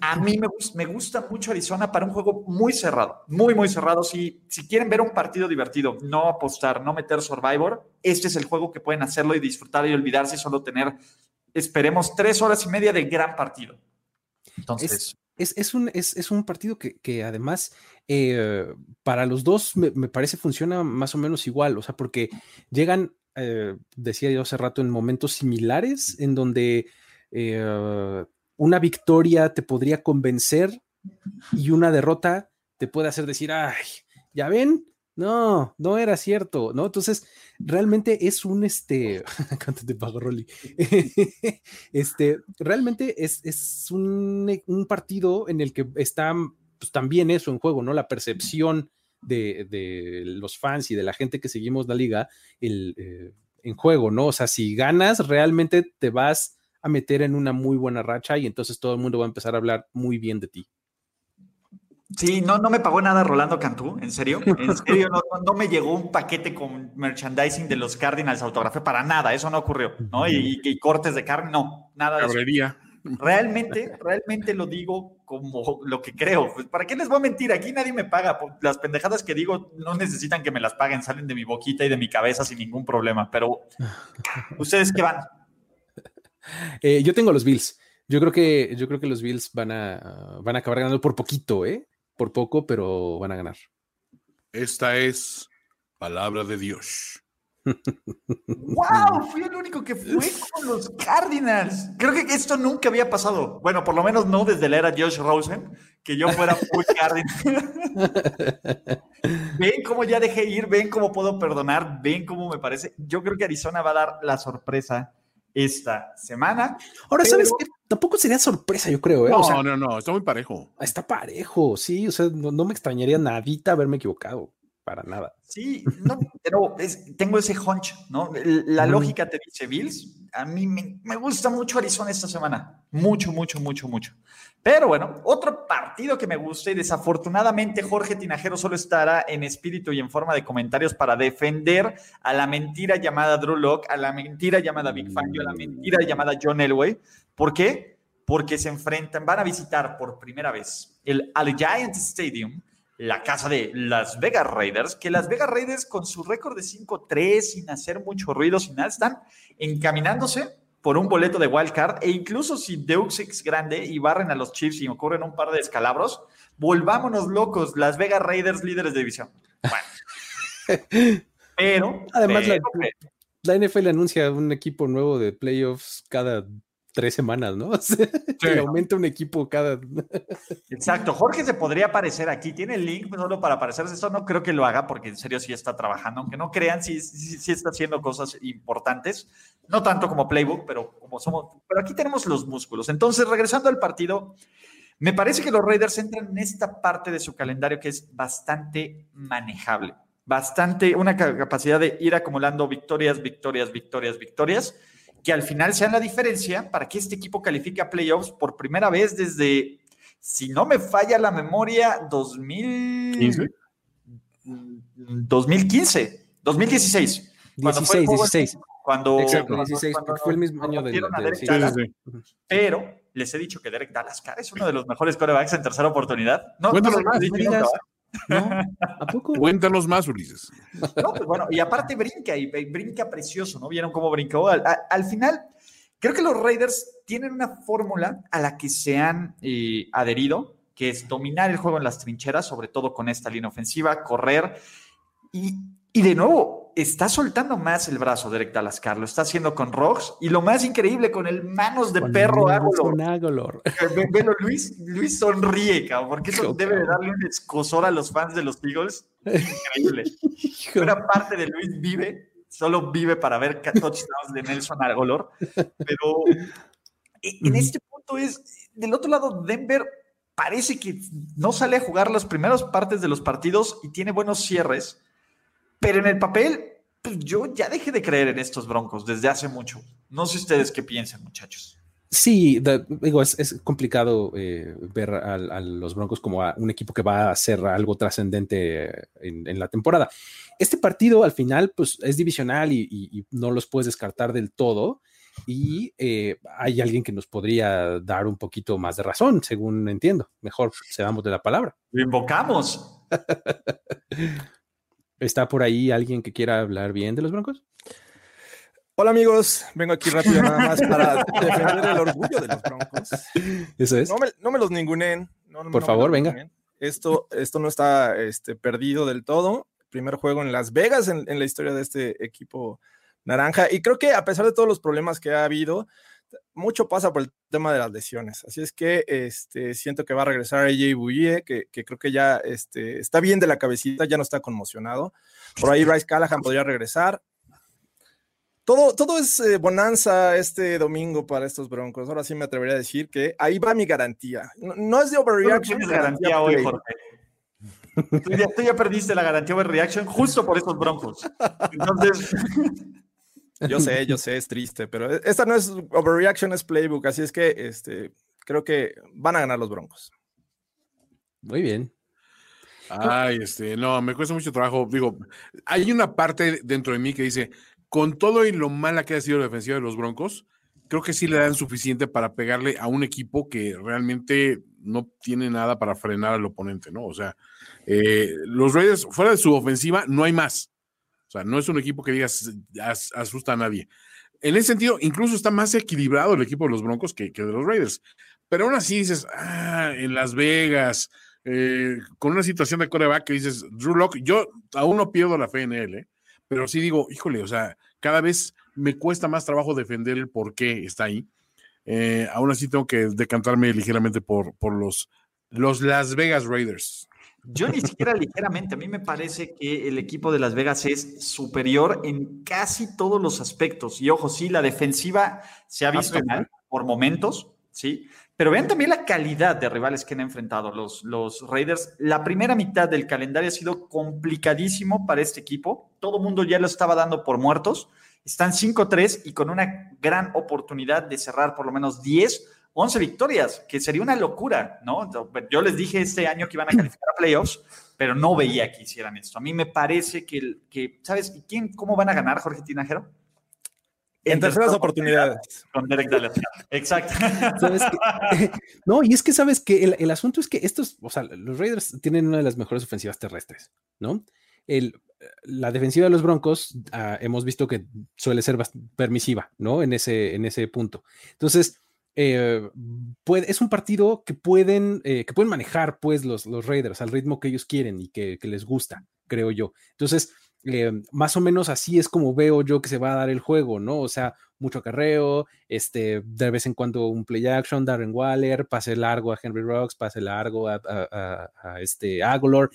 a mí me, me, gusta mucho Arizona para un juego muy cerrado, muy, muy cerrado. Si, si quieren ver un partido divertido, no apostar, no meter Survivor, este es el juego que pueden hacerlo y disfrutar y olvidarse y solo tener, esperemos, tres horas y media de gran partido. Entonces es, un, es, un, partido que, además eh, para los dos me, parece funciona más o menos igual, o sea, porque llegan, eh, decía yo hace rato, en momentos similares en donde eh, una victoria te podría convencer y una derrota te puede hacer decir, ay, ya ven, no, no era cierto, ¿no? Entonces, realmente es un, este, [LAUGHS] ¿cuánto te pago, Rolly? [LAUGHS] este, realmente es, es un, un, partido en el que está pues, también eso en juego, ¿no? La percepción de, de, los fans y de la gente que seguimos la liga el, eh, en juego, ¿no? O sea, si ganas, realmente te vas a meter en una muy buena racha y entonces todo el mundo va a empezar a hablar muy bien de ti. Sí, no, no me pagó nada Rolando Cantú, en serio. En serio, no, me llegó un paquete con merchandising de los Cardinals autografé para nada, eso no ocurrió, ¿no? Y, cortes de carne, no, nada de eso. Realmente, realmente lo digo como lo que creo. Pues, ¿Para qué les voy a mentir? Aquí nadie me paga. Las pendejadas que digo no necesitan que me las paguen, salen de mi boquita y de mi cabeza sin ningún problema. Pero, ¿ustedes qué van? Eh, yo tengo los Bills. Yo creo que, yo creo que los Bills van a, van a acabar ganando por poquito, ¿eh? Por poco, pero van a ganar. Esta es palabra de Dios. ¡Wow! Fui el único que fue con los Cardinals. Creo que esto nunca había pasado. Bueno, por lo menos no desde la era Josh Rosen, que yo fuera full [LAUGHS] Cardinals. ven cómo ya dejé ir, ven cómo puedo perdonar, ven cómo me parece. Yo creo que Arizona va a dar la sorpresa esta semana. Ahora, ¿sabes qué? Tampoco sería sorpresa, yo creo. ¿eh? No, no, no, está muy parejo. Está parejo, sí. O sea, no, no me extrañaría nadita haberme equivocado para nada. Sí, no, pero tengo ese hunch, ¿no? La lógica te dice Bills. A mí me, me, gusta mucho Arizona esta semana. Mucho, mucho, mucho, mucho. Pero bueno, otro partido que me gusta y desafortunadamente Jorge Tinajero solo estará en espíritu y en forma de comentarios para defender a la mentira llamada Drew Locke, a la mentira llamada Big Fangio, a la mentira llamada John Elway. ¿Por qué? Porque se enfrentan, van a visitar por primera vez el Giant Stadium la casa de Las Vegas Raiders, que Las Vegas Raiders con su récord de 5-3, sin hacer mucho ruido, sin nada, están encaminándose por un boleto de wild card e incluso si Deux es grande y barren a los Chiefs y ocurren un par de descalabros, volvámonos locos, Las Vegas Raiders líderes de división. Bueno. [LAUGHS] pero además la, la NFL anuncia un equipo nuevo de playoffs cada tres semanas, ¿no? [LAUGHS] que aumenta un equipo cada. [LAUGHS] Exacto. Jorge se podría aparecer aquí. Tiene el link solo para aparecerse. Eso no creo que lo haga porque en serio sí está trabajando. Aunque no crean, sí, sí, está haciendo cosas importantes. No tanto como Playbook, pero como somos. Pero aquí tenemos los músculos. Entonces, regresando al partido, me parece que los Raiders entran en esta parte de su calendario que es bastante manejable. Bastante, una capacidad de ir acumulando victorias, victorias, victorias, victorias que al final sean la diferencia para que este equipo califique a playoffs por primera vez desde, si no me falla la memoria, 2015. 2015, 2016. 16, 16. Cuando, Exacto, 16, fue el mismo año de, de, Pero les he dicho que Derek Dallas es uno de los mejores corebacks en tercera oportunidad. No, no, no, ¿No? ¿A poco? [LAUGHS] Cuéntanos más, Ulises. No, pues bueno, y aparte brinca, y brinca precioso, ¿no? ¿Vieron cómo brincó? Al, al final, creo que los Raiders tienen una fórmula a la que se han eh, adherido, que es dominar el juego en las trincheras, sobre todo con esta línea ofensiva, correr. Y, y de nuevo, está soltando más el brazo Derek Dallas Lo está haciendo con Rocks y lo más increíble, con el manos de perro Agolor. [LAUGHS] Velo, Luis, Luis sonríe, cabrón, porque eso debe de darle un escosor a los fans de los Eagles. Increíble. [LAUGHS] Una parte de Luis vive, solo vive para ver touchdowns de Nelson Agolor. Pero en este punto es, del otro lado, Denver parece que no sale a jugar las primeras partes de los partidos y tiene buenos cierres pero en el papel, pues yo ya dejé de creer en estos Broncos desde hace mucho. No sé ustedes qué piensan, muchachos. Sí, digo, es, complicado eh, ver a, los Broncos como a un equipo que va a hacer algo trascendente en, la temporada. Este partido al final, pues es divisional y, no los puedes descartar del todo. Y eh, hay alguien que nos podría dar un poquito más de razón, según entiendo. Mejor se damos de la palabra. Lo invocamos. [LAUGHS] ¿Está por ahí alguien que quiera hablar bien de los Broncos? Hola amigos, vengo aquí rápido nada más [LAUGHS] para defender el orgullo de los Broncos. Eso es. No me, los ningunen. por favor, venga. Esto, esto no está este, perdido del todo. Primer juego en Las Vegas en, en la historia de este equipo naranja. Y creo que a pesar de todos los problemas que ha habido, mucho pasa por el tema de las lesiones. Así es que este, siento que va a regresar AJ Bouye, que, que, creo que ya este, está bien de la cabecita, ya no está conmocionado. Por ahí Bryce Callahan podría regresar. Todo, todo es eh, bonanza este domingo para estos Broncos. Ahora sí me atrevería a decir que ahí va mi garantía. No, es de overreaction. No garantía hoy, Jorge. Tú ya, tú ya, perdiste la garantía overreaction justo por estos Broncos. Entonces. [LAUGHS] Yo sé, yo sé, es triste, pero e, esta no es overreaction, es playbook, así es que este, creo que van a ganar los Broncos. Muy bien. Ay, este, no, me cuesta mucho trabajo. Digo, hay una parte dentro de mí que dice, con todo y lo mala que ha sido la defensiva de los Broncos, creo que sí le dan suficiente para pegarle a un equipo que realmente no tiene nada para frenar al oponente, ¿no? O sea, eh, los Raiders, fuera de su ofensiva, no hay más. O sea, no es un equipo que digas asusta a nadie. En ese sentido, incluso está más equilibrado el equipo de los Broncos que, de los Raiders. Pero aún así dices, ah, en Las Vegas, eh, con una situación de coreback que dices, Drew Locke, yo aún no pierdo la fe en él, ¿eh? pero sí digo, híjole, o sea, cada vez me cuesta más trabajo defender el por qué está ahí. Eh, aún así tengo que decantarme ligeramente por, por los, los Las Vegas Raiders. Yo ni siquiera ligeramente, a mí me parece que el equipo de Las Vegas es superior en casi todos los aspectos. Y ojo, sí, la defensiva se ha Ah, visto mal por momentos, sí, pero vean también la calidad de rivales que han enfrentado los, los Raiders. La primera mitad del calendario ha sido complicadísimo para este equipo. Todo el mundo ya lo estaba dando por muertos. Están 5-3 y con una gran oportunidad de cerrar por lo menos 10, 11 victorias, que sería una locura, ¿no? Yo les dije este año que iban a calificar a playoffs, pero no veía que hicieran esto. A mí me parece que, el- que ¿sabes? ¿Y quién, cómo van a ganar, Jorge Tinajero? En terceras oportunidades. Con Derek Dallas. Exacto. ¿Sabes [LAUGHS] no, y es que sabes que el, el asunto es que estos, o sea, los Raiders tienen una de las mejores ofensivas terrestres, ¿no? El, la defensiva de los Broncos ah, hemos visto que suele ser permisiva, ¿no? En ese, en ese punto. Entonces, eh, es un partido que pueden, eh, que pueden manejar, pues, los, los Raiders al ritmo que ellos quieren y que, les gusta, creo yo. Entonces, eh, más o menos así es como veo yo que se va a dar el juego, ¿no? O sea, mucho acarreo, este, de vez en cuando un play action, Darren Waller, pase largo a Henry Rocks, pase largo a, a- este Aguilar.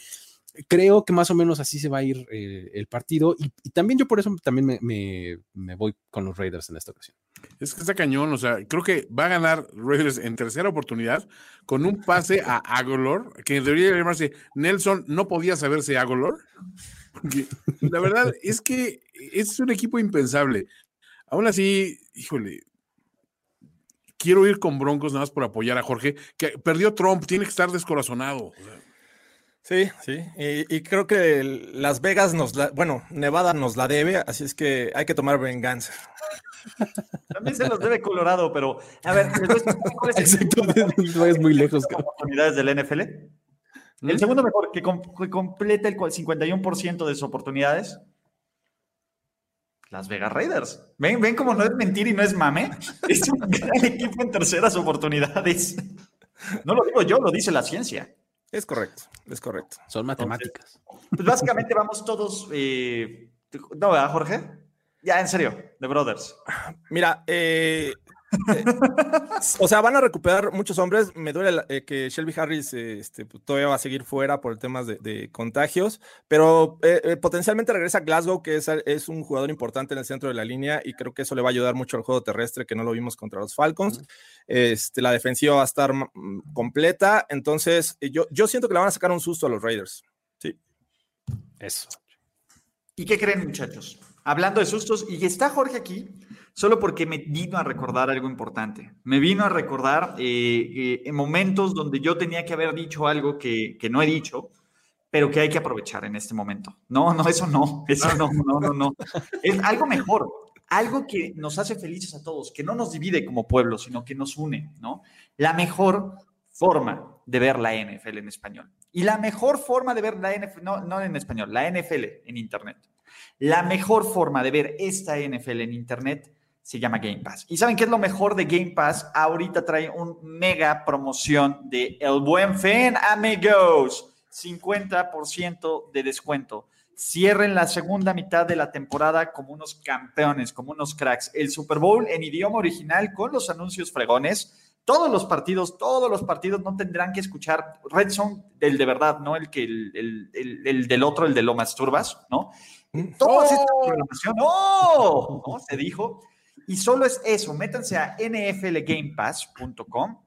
Creo que más o menos así se va a ir eh, el partido y, también yo por eso también me, voy con los Raiders en esta ocasión. Es que está cañón, o sea, creo que va a ganar Raiders en tercera oportunidad con un pase a Agolor, que debería llamarse Nelson, no podía saberse Agolor. La verdad es que es un equipo impensable. Aún así, híjole, quiero ir con Broncos nada más por apoyar a Jorge, que perdió Trump, tiene que estar descorazonado. Sí, sí. Y, y creo que el- Las Vegas nos la, bueno, Nevada nos la debe, así es que hay que tomar venganza. [LAUGHS] También se los debe Colorado, pero a ver, cuál es el Exacto, [LAUGHS] no es muy lejos. de oportunidades del NFL. El ¿Mm? segundo mejor, que, com- que completa el cua- 51% de sus oportunidades. Las Vegas Raiders. ¿Ven, ven cómo no es mentir y no es mame? [LAUGHS] Es un gran equipo en terceras oportunidades. No lo digo yo, lo dice la ciencia. Es correcto, es correcto. Son matemáticas. Pues básicamente vamos todos. eh, ¿No, verdad, Jorge? Ya, en serio, The Brothers. Mira, eh, eh, o sea, van a recuperar muchos hombres. Me duele la- eh, que Shelby Harris eh, este, pues, todavía va a seguir fuera por temas de, de contagios, pero eh, eh, potencialmente regresa Glasgow, que es, es un jugador importante en el centro de la línea y creo que eso le va a ayudar mucho al juego terrestre, que no lo vimos contra los Falcons. Este, la defensiva va a estar mm, completa, entonces eh, yo, yo siento que le van a sacar un susto a los Raiders. Sí. Eso. ¿Y qué creen, muchachos? Hablando de sustos, y está Jorge aquí solo porque me vino a recordar algo importante. Me vino a recordar eh, eh, en momentos donde yo tenía que haber dicho algo que, que no he dicho, pero que hay que aprovechar en este momento. No, no, eso no, eso no, no, no, no. Es algo mejor, algo que nos hace felices a todos, que no nos divide como pueblo, sino que nos une, ¿no? La mejor forma de ver la NFL en español. Y la mejor forma de ver la NFL, no, no en español, la NFL en Internet. La mejor forma de ver esta NFL en Internet se llama Game Pass. ¿Y saben qué es lo mejor de Game Pass? Ahorita trae un mega promoción de El Buen Fin, amigos. 50% de descuento. Cierren la segunda mitad de la temporada como unos campeones, como unos cracks. El Super Bowl en idioma original con los anuncios fregones. Todos los partidos, todos los partidos no tendrán que escuchar Red Zone, el de verdad, no el que el, el- el- el del otro, el de lo masturbas, ¿no? Todas esta programación, ¡no! ¿no? Se dijo. Y solo es eso, métanse a nflgamepass.com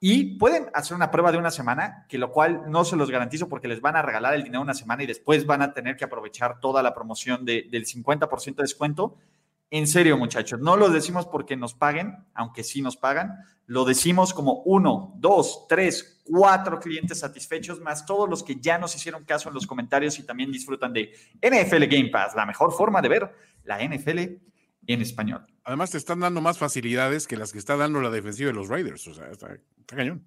y pueden hacer una prueba de una semana, que lo cual no se los garantizo porque les van a regalar el dinero una semana y después van a tener que aprovechar toda la promoción de- del 50% de descuento. En serio, muchachos, no lo decimos porque nos paguen, aunque sí nos pagan, lo decimos como uno, dos, tres, cuatro clientes satisfechos, más todos los que ya nos hicieron caso en los comentarios y también disfrutan de NFL Game Pass, la mejor forma de ver la NFL en español. Además, te están dando más facilidades que las que está dando la defensiva de los Raiders. O sea, está, está cañón.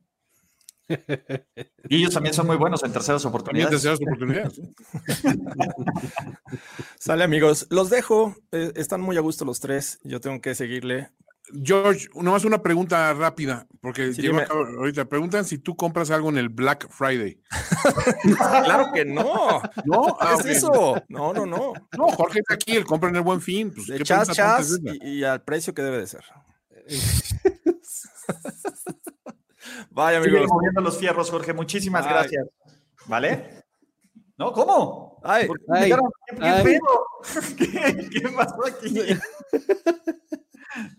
Y ellos también son muy buenos en terceras oportunidades. deseas oportunidades. [LAUGHS] Sale amigos, los dejo, eh, están muy a gusto los tres, yo tengo que seguirle. George, nomás una pregunta rápida, porque Sí, dime. acá ahorita. Preguntan si tú compras algo en el Black Friday. [LAUGHS] Claro que no. No, ¿Qué Ah, es ok. eso? No, no, no. No, Jorge está aquí, él compra en el buen fin. Pues, De ¿qué chas, es chas y, y al precio que debe de ser. [LAUGHS] Vaya, Sigue amigos. moviendo los fierros, Jorge. Muchísimas Ay. gracias. ¿Vale? ¿No? ¿Cómo? Ay, ¿Por qué ay? ¿Qué, qué? [LAUGHS] ¿Qué, qué pasó aquí?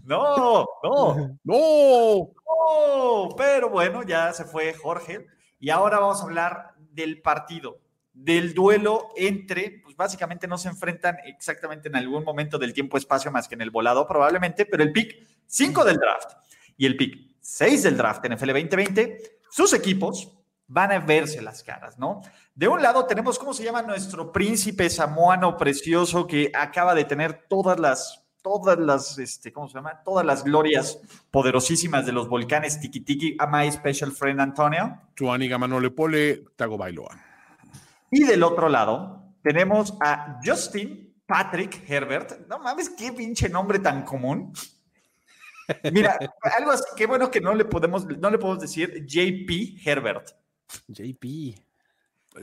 No, no, [LAUGHS] ¡No! no. Pero bueno, ya se fue Jorge. Y ahora vamos a hablar del partido, del duelo entre, pues básicamente no se enfrentan exactamente en algún momento del tiempo-espacio más que en el volado probablemente, pero el pick 5 del draft y el pick 6 del draft NFL 2020, sus equipos van a verse las caras, ¿no? De un lado tenemos, ¿cómo se llama? Nuestro príncipe samoano precioso que acaba de tener todas las, todas las, este, ¿cómo se llama? Todas las glorias poderosísimas de los volcanes Tiki Tiki a my special friend Antonio. Chuaniga Manole Pole, Tago Bailoa. Y del otro lado tenemos a Justin Patrick Herbert. No mames, qué pinche nombre tan común. Mira, [LAUGHS] algo así, qué bueno que no le podemos, no le podemos decir JP Herbert. JP.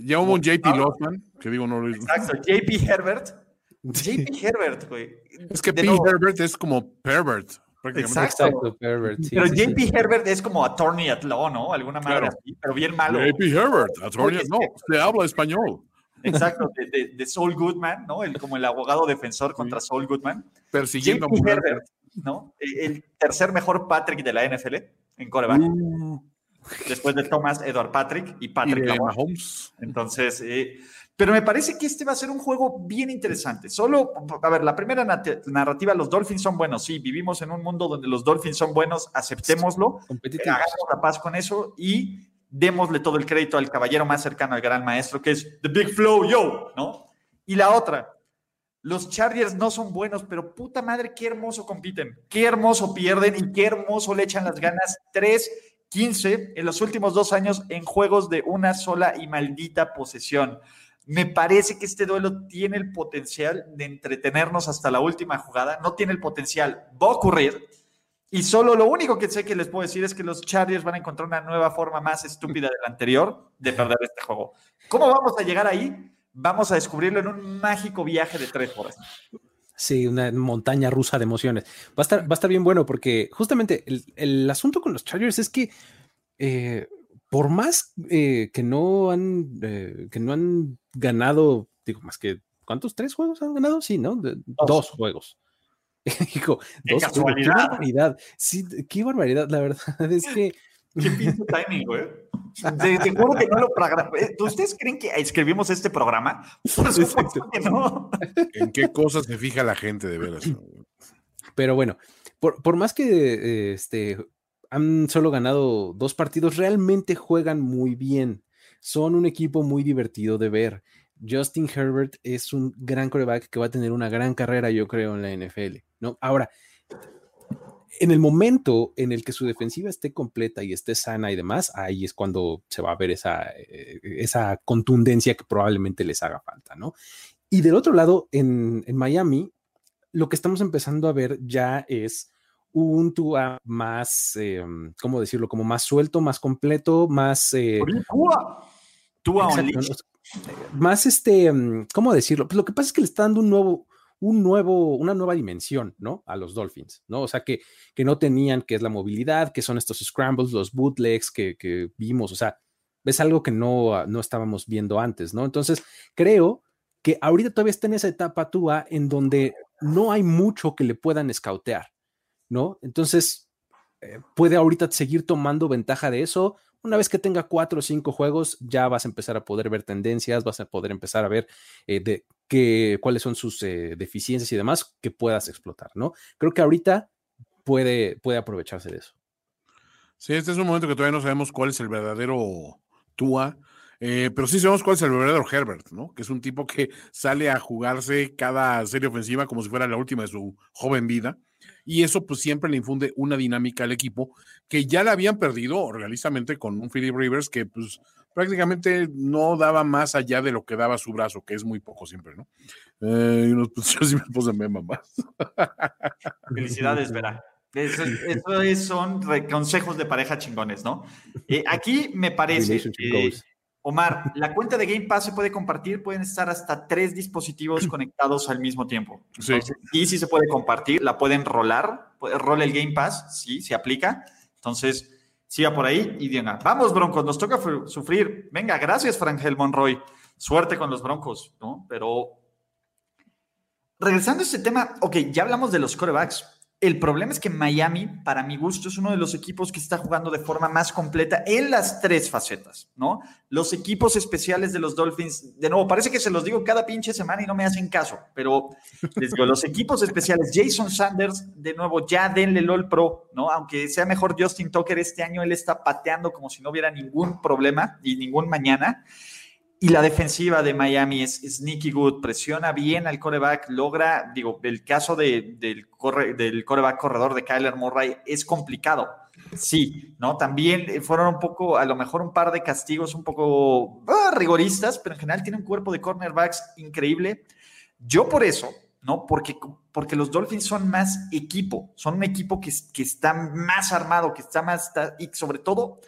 Ya hubo un JP. Losman, que digo, no lo Exacto, JP Herbert. JP Herbert, güey. Es que De P. nuevo, Herbert es como pervert, prácticamente. Exacto. Exacto, Pervert. sí, pero sí, sí. JP Herbert es como attorney at law, ¿no? Alguna madre Claro. así, pero bien malo. JP Herbert, attorney- no, que- se habla español. Exacto, de, de- de Saul Goodman, ¿no? El, como el abogado defensor contra Saul Goodman. Persiguiendo a JP. Herbert, ¿no? El el tercer mejor Patrick de la NFL en coreback, Uh, después de Thomas Edward Patrick y y Patrick Lamar. Mahomes. Entonces, eh, pero me parece que este va a ser un juego bien interesante. Solo, a ver, la primera narrativa, los Dolphins son buenos. Sí, vivimos en un mundo donde los Dolphins son buenos, aceptémoslo, hagamos la paz con eso y démosle todo el crédito al caballero más cercano al gran maestro, que es The Big Flow Yo, ¿no? Y la otra, los Chargers no son buenos, pero puta madre, qué hermoso compiten, qué hermoso pierden y qué hermoso le echan las ganas. 3-15 en los últimos dos años en juegos de una sola y maldita posesión. Me parece que este duelo tiene el potencial de entretenernos hasta la última jugada, no tiene el potencial, va a ocurrir. Y solo lo único que sé que les puedo decir es que los Chargers van a encontrar una nueva forma más estúpida de la anterior de perder este juego. ¿Cómo vamos a llegar ahí? Vamos a descubrirlo en un mágico viaje de tres horas. Sí, una montaña rusa de emociones. Va a estar, va a estar bien bueno porque justamente el, el asunto con los Chargers es que eh, por más eh, que no han eh, que no han ganado, digo, más que ¿cuántos? ¿Tres juegos han ganado? Sí, ¿no? De- dos. juegos. [LAUGHS] ¡Qué dos juegos. Qué barbaridad. Sí, qué barbaridad. La verdad [LAUGHS] es que Qué pinche timing, güey. [LAUGHS] Te, te juro que no lo programé. ¿Ustedes creen que escribimos este programa? Por supuesto que no. ¿En qué cosas se fija la gente de veras? [CLEARS THROAT] Pero bueno, por, por más que eh, este, han solo ganado dos partidos, realmente juegan muy bien. Son un equipo muy divertido de ver. Justin Herbert es un gran coreback que va a tener una gran carrera, yo creo, en la NFL. ¿no? Ahora, en el momento en el que su defensiva esté completa y esté sana y demás, ahí es cuando se va a ver esa, eh, esa contundencia que probablemente les haga falta, ¿no? Y del otro lado, en, en Miami, lo que estamos empezando a ver ya es un Tua más, eh, ¿cómo decirlo? Como más suelto, más completo, más... eh, Tua. Tua exacto. ¿no? más este, mm, ¿cómo decirlo? Pues lo que pasa es que le está dando un nuevo, un nuevo, una nueva dimensión, ¿no? A los Dolphins, ¿no? O sea, que, que no tenían, que es la movilidad, que son estos scrambles, los bootlegs que, que vimos, o sea, es algo que no, ah, no estábamos viendo antes, ¿no? Entonces, creo que ahorita todavía está en esa etapa Tua en donde no hay mucho que le puedan escautear, ¿no? Entonces, eh, puede ahorita seguir tomando ventaja de eso. Una vez que tenga cuatro o cinco juegos, ya vas a empezar a poder ver tendencias, vas a poder empezar a ver eh, de qué, cuáles son sus eh, deficiencias y demás que puedas explotar, ¿no? Creo que ahorita puede, puede aprovecharse de eso. Sí, este es un momento que todavía no sabemos cuál es el verdadero Tua, eh, pero sí sabemos cuál es el verdadero Herbert, ¿no? Que es un tipo que sale a jugarse cada serie ofensiva como si fuera la última de su joven vida. Y eso pues siempre le infunde una dinámica al equipo que ya la habían perdido realistamente con un Philip Rivers que pues prácticamente no daba más allá de lo que daba su brazo, que es muy poco siempre, ¿no? Eh, y unos- pues, [LAUGHS] yo sí me puse mema más. [LAUGHS] Felicidades, Vera. Eso, son consejos de pareja chingones, ¿no? Eh, aquí me parece, Omar, la cuenta de Game Pass se puede compartir, pueden estar hasta tres dispositivos [CLEARS THROAT] conectados al mismo tiempo. sí. Y sí se puede compartir, la pueden rolar, rola el Game Pass, sí, se aplica. Entonces, siga por ahí y diga, vamos Broncos, nos toca sufrir. Venga, gracias Frangel Monroy. Suerte con los Broncos, ¿no? Pero regresando a este tema, ok, ya hablamos de los corebacks. El problema es que Miami, para mi gusto, es uno de los equipos que está jugando de forma más completa en las tres facetas, ¿no? Los equipos especiales de los Dolphins, de nuevo, parece que se los digo cada pinche semana y no me hacen caso, pero les digo, los equipos especiales, Jason Sanders, de nuevo, ya denle LOL Pro, ¿no? Aunque sea mejor Justin Tucker este año, él está pateando como si no hubiera ningún problema y ningún mañana. Y la defensiva de Miami es sneaky good, presiona bien al coreback, logra, digo, el caso del, corre, del coreback corredor de Kyler Murray es complicado. Sí, ¿no? También fueron un poco, a lo mejor un par de castigos un poco ah, rigoristas, pero en general tiene un cuerpo de cornerbacks increíble. Yo por eso, ¿no? Porque, porque los Dolphins son más equipo, son un equipo que, que está más armado, que está más, y sobre todo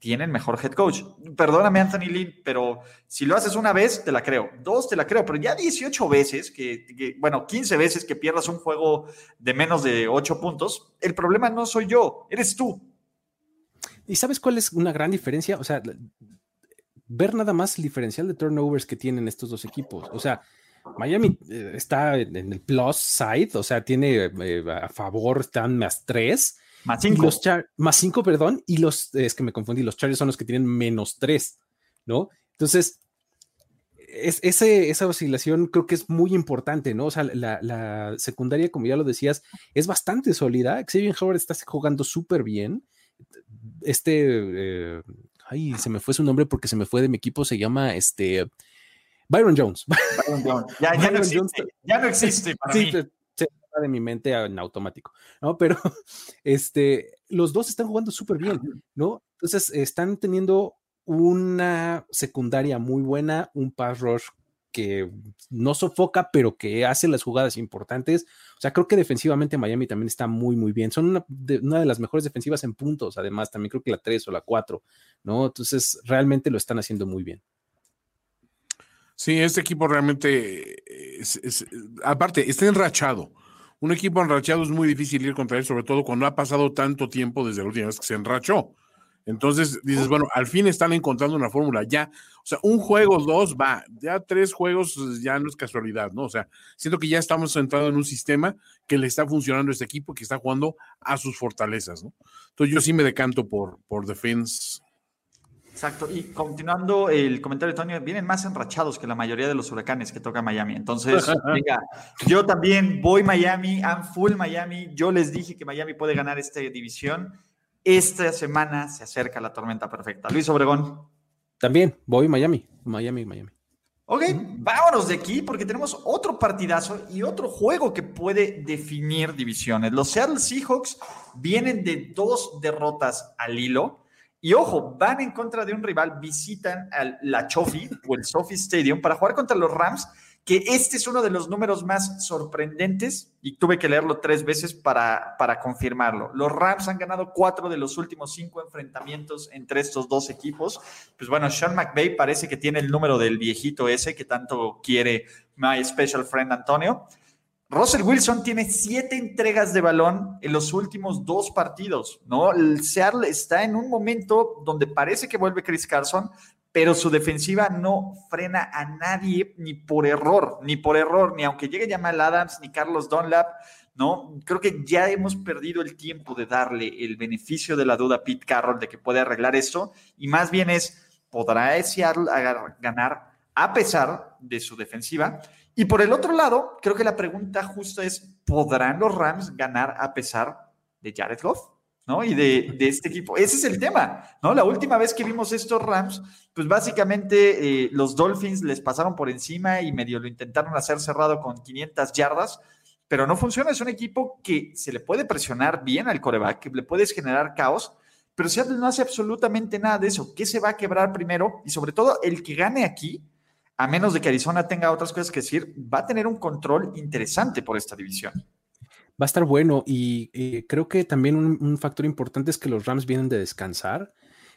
tienen mejor head coach. Perdóname, Anthony Lynn, pero si lo haces una vez, te la creo. Dos, te la creo, pero ya 18 veces, que, bueno, 15 veces que pierdas un juego de menos de 8 puntos, el problema no soy yo, eres tú. ¿Y sabes cuál es una gran diferencia? O sea, ver nada más el diferencial de turnovers que tienen estos dos equipos. O sea, Miami eh, está en el plus side, o sea, tiene eh, a favor, están más 3 más cinco. más cinco, perdón. Y los, es que me confundí, los Chargers son los que tienen menos tres, ¿no? Entonces, es, ese, esa oscilación creo que es muy importante, ¿no? O sea, la, secundaria, como ya lo decías, es bastante sólida. Xavier Howard está jugando súper bien. Este, eh, ay, se me fue su nombre porque se me fue de mi equipo, se llama este Byron Jones. Byron Jones. Ya, no existe, ya no existe para mí de mi mente en automático, ¿no? Pero [LAUGHS] este, los dos están jugando súper bien, ¿no? Entonces están teniendo una secundaria muy buena, un pass rush que no sofoca, pero que hace las jugadas importantes. O sea, creo que defensivamente Miami también está muy, muy bien. Son una de, una de las mejores defensivas en puntos, además, también creo que la 3 o la 4, ¿no? Entonces, realmente lo están haciendo muy bien. Sí, este equipo realmente, aparte, está enrachado un equipo enrachado es muy difícil ir contra él, sobre todo cuando ha pasado tanto tiempo desde la última vez que se enrachó. Entonces dices, bueno, al fin están encontrando una fórmula ya. O sea, un juego, dos, va. Ya tres juegos ya no es casualidad, ¿no? O sea, siento que ya estamos entrando en un sistema que le está funcionando a este equipo, que está jugando a sus fortalezas, ¿no? Entonces yo sí me decanto por, por Defense Exacto, y continuando el comentario de Tony, vienen más enrachados que la mayoría de los huracanes que toca Miami. Entonces, [LAUGHS] venga, yo también voy Miami, I'm full Miami. Yo les dije que Miami puede ganar esta división. Esta semana se acerca la tormenta perfecta. Luis Obregón. También voy Miami, Miami, Miami. Ok, vámonos de aquí porque tenemos otro partidazo y otro juego que puede definir divisiones. Los Seattle Seahawks vienen de dos derrotas al hilo y ojo, van en contra de un rival, visitan al, la Chofi [LAUGHS] o el Sophie Stadium para jugar contra los Rams, que este es uno de los números más sorprendentes y tuve que leerlo tres veces para, para confirmarlo. Los Rams han ganado cuatro de los últimos cinco enfrentamientos entre estos dos equipos. Pues bueno, Sean McVay parece que tiene el número del viejito ese que tanto quiere my special friend Antonio. Russell Wilson tiene siete entregas de balón en los últimos dos partidos, ¿no? El Seattle está en un momento donde parece que vuelve Chris Carson, pero su defensiva no frena a nadie ni por error, ni por error, ni aunque llegue Jamal Adams, ni Carlos Dunlap, ¿no? Creo que ya hemos perdido el tiempo de darle el beneficio de la duda a Pete Carroll de que puede arreglar esto, y más bien es, ¿podrá Seattle ganar a pesar de su defensiva? Y por el otro lado, creo que la pregunta justa es, ¿podrán los Rams ganar a pesar de Jared Goff? ¿no? Y de, este equipo. Ese es el tema, ¿no? La última vez que vimos estos Rams, pues básicamente eh, los Dolphins les pasaron por encima y medio lo intentaron hacer cerrado con 500 yardas, pero no funciona. Es un equipo que se le puede presionar bien al coreback, que le puedes generar caos, pero Seattle no hace absolutamente nada de eso. ¿Qué se va a quebrar primero? Y sobre todo, el que gane aquí a menos de que Arizona tenga otras cosas que decir, va a tener un control interesante por esta división. Va a estar bueno y eh, creo que también un, factor importante es que los Rams vienen de descansar.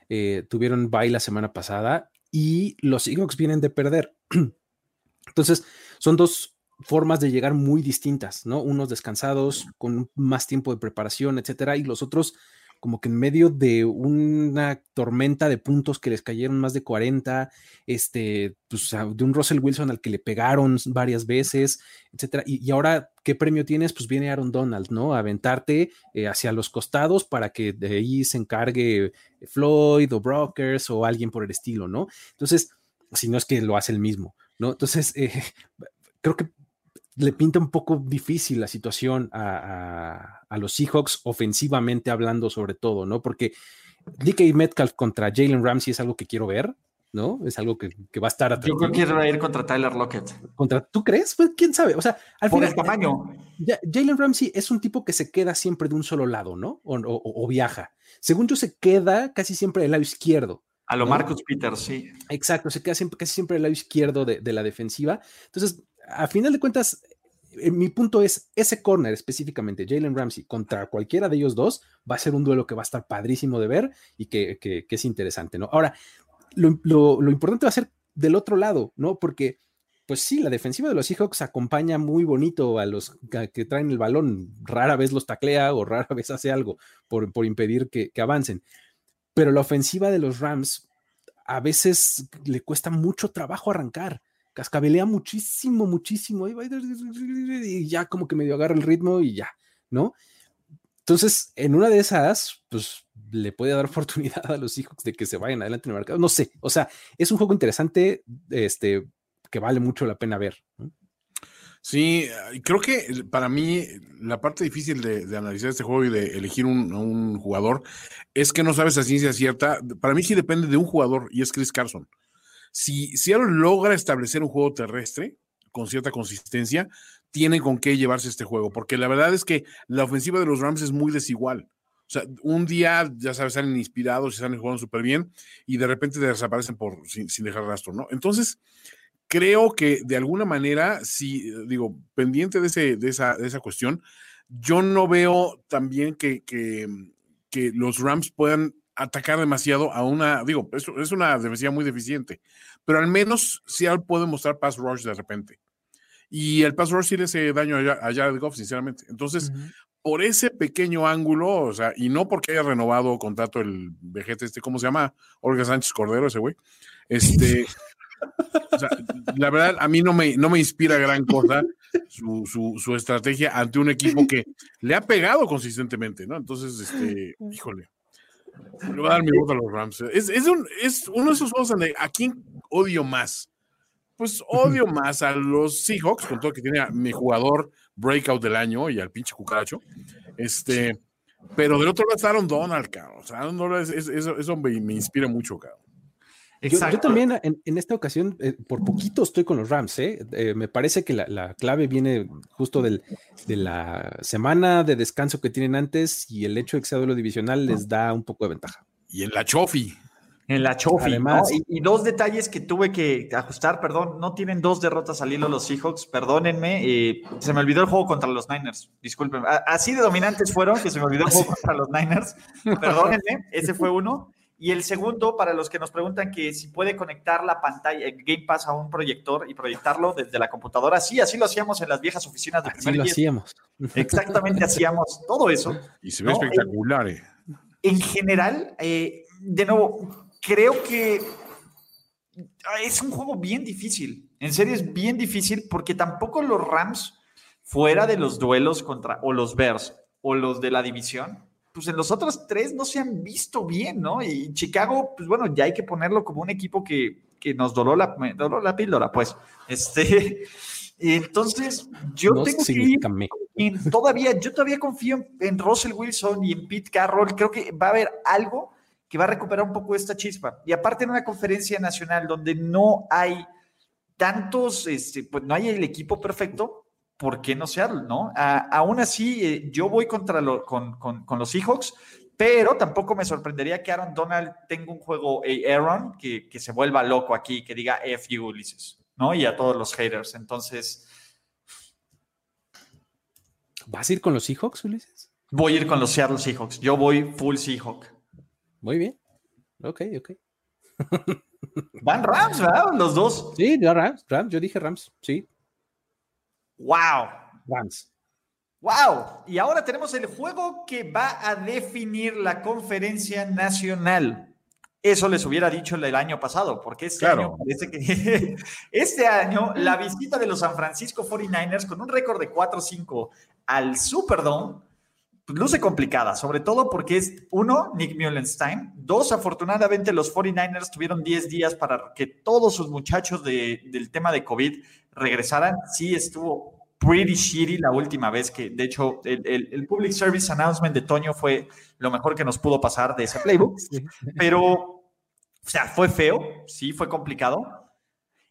Eh, tuvieron bye la semana pasada y los Seahawks vienen de perder. [CLEARS THROAT] Entonces, son dos formas de llegar muy distintas, ¿no? Unos descansados, con más tiempo de preparación, etcétera, y los otros como que en medio de una tormenta de puntos que les cayeron más de 40, este, pues, de un Russell Wilson al que le pegaron varias veces, etcétera. Y, ahora, ¿qué premio tienes? Pues viene Aaron Donald, ¿no? A aventarte eh, hacia los costados para que de ahí se encargue Floyd o Brokers o alguien por el estilo, ¿no? Entonces, si no es que lo hace el mismo, ¿no? Entonces, [LAUGHS] eh, creo que le pinta un poco difícil la situación a, los Seahawks, ofensivamente hablando sobre todo, ¿no? Porque DK Metcalf contra Jalen Ramsey es algo que quiero ver, ¿no? Es algo que, va a estar Yo creo que va a ir contra Tyler Lockett. ¿Contra, ¿Tú crees? Pues quién sabe. O sea, al Por el tamaño. Jalen Ramsey es un tipo que se queda siempre de un solo lado, ¿no? O, viaja. Según yo, se queda casi siempre del lado izquierdo. A lo Marcus Peters, sí. Exacto, se queda siempre, casi siempre del lado izquierdo de, de la defensiva. Entonces, a final de cuentas, eh, mi punto es, ese corner específicamente, Jalen Ramsey, contra cualquiera de ellos dos, va a ser un duelo que va a estar padrísimo de ver y que, es interesante, ¿no? Ahora, lo, importante va a ser del otro lado, ¿no? Porque, pues sí, la defensiva de los Seahawks acompaña muy bonito a los que, traen el balón, rara vez los taclea o rara vez hace algo por, por impedir que, que avancen. Pero la ofensiva de los Rams a veces le cuesta mucho trabajo arrancar cascabelea muchísimo, muchísimo, y ya como que medio agarra el ritmo y ya, ¿no? Entonces, en una de esas, pues le puede dar [LAUGHS] oportunidad a los hijos de que se vayan adelante en el mercado. No sé, o sea, es un juego interesante, este, que vale mucho la pena ver. Sí, creo que para mí la parte difícil de, analizar este juego y de elegir un, jugador es que no sabes a ciencia cierta. Para mí sí depende de un jugador y es Chris Carson. Si Seattle logra establecer un juego terrestre con cierta consistencia, tiene con qué llevarse este juego, porque la verdad es que la ofensiva de los Rams es muy desigual. O sea, un día, ya sabes, salen inspirados y salen jugando súper bien y de repente desaparecen por, sin, dejar rastro, ¿no? Entonces, creo que de alguna manera, si, digo, pendiente de, ese, de, esa, de esa cuestión, yo no veo también que, que, que los Rams puedan atacar demasiado a una, digo, es, es una defensiva muy deficiente, pero al menos sí puede mostrar pass rush de repente. Y el pass rush sí le hace daño a, Jared Goff, sinceramente. Entonces, por ese pequeño ángulo, o sea, y no porque haya renovado contrato el vejete este, ¿cómo se llama? Olga Sánchez Cordero, ese güey. Este, o sea, la verdad, a mí no me, no me inspira gran cosa su, su, su, estrategia ante un equipo que le ha pegado consistentemente, ¿no? Entonces, este, híjole. Le voy a dar mi voto a los Rams. Es, es, un, es uno de esos juegos donde a quién odio más. Pues odio más a los Seahawks, con todo que tiene a mi jugador breakout del año y al pinche cucaracho. Este, pero del otro lado está Aaron Donald, cabrón. O sea, Aaron Donald, eso me, me inspira mucho, cabrón. Yo, también en, esta ocasión, eh, por poquito estoy con los Rams. ¿eh? eh me parece que la, clave viene justo del, de la semana de descanso que tienen antes y el hecho de que sea duelo divisional les da un poco de ventaja. Y en la Chofi. En la Chofi. Además, y, dos detalles que tuve que ajustar, perdón, no tienen dos derrotas al hilo los Seahawks, perdónenme, eh, se me olvidó el juego contra los Niners, disculpen. Así de dominantes fueron que se me olvidó el juego contra los Niners, [LAUGHS] perdónenme, ese fue uno. Y el segundo, para los que nos preguntan que si puede conectar la pantalla Game Pass a un proyector y proyectarlo desde la computadora, sí, así lo hacíamos en las viejas oficinas de así lo hacíamos. Exactamente, hacíamos todo eso. Y se ve espectacular. Eh. En general, eh, de nuevo, creo que es un juego bien difícil. En serio, es bien difícil porque tampoco los Rams, fuera de los duelos contra o los Bears o los de la división, pues en los otros tres no se han visto bien, ¿no? Y Chicago, pues bueno, ya hay que ponerlo como un equipo que, que nos doló la, doló la píldora, pues. Este, [LAUGHS] entonces, yo tengo que todavía, yo todavía confío en Russell Wilson y en Pete Carroll. Creo que va a haber algo que va a recuperar un poco esta chispa. Y aparte en una conferencia nacional donde no hay tantos, este, pues no hay el equipo perfecto, ¿por qué no Seattle, no? aún así, eh, yo voy contra con, los Seahawks, pero tampoco me sorprendería que Aaron Donald tenga un juego Aaron que, se vuelva loco aquí, que diga F you, Ulises, ¿no? Y a todos los haters. Entonces. ¿Vas a ir con los Seahawks, Ulises? Voy a ir con los Seattle Seahawks. Yo voy full Seahawk. Muy bien. Ok, ok. Van Rams, ¿verdad? Los dos. Sí, Rams, Rams, yo dije Rams, sí. Wow. Rams. Wow. Y ahora tenemos el juego que va a definir la conferencia nacional. Eso les hubiera dicho el año pasado, porque este año parece que [LAUGHS] este año la visita de los San Francisco 49ers con un récord de 4-5 al Superdome pues, luce complicada, sobre todo porque es uno, Nick Mullenstein, dos, afortunadamente los 49ers tuvieron 10 días para que todos sus muchachos del tema de COVID regresaran. Sí, estuvo pretty shitty la última vez que, de hecho, el, el, Public Service Announcement de Toño fue lo mejor que nos pudo pasar de ese playbook, pero, o sea, fue feo, sí, fue complicado.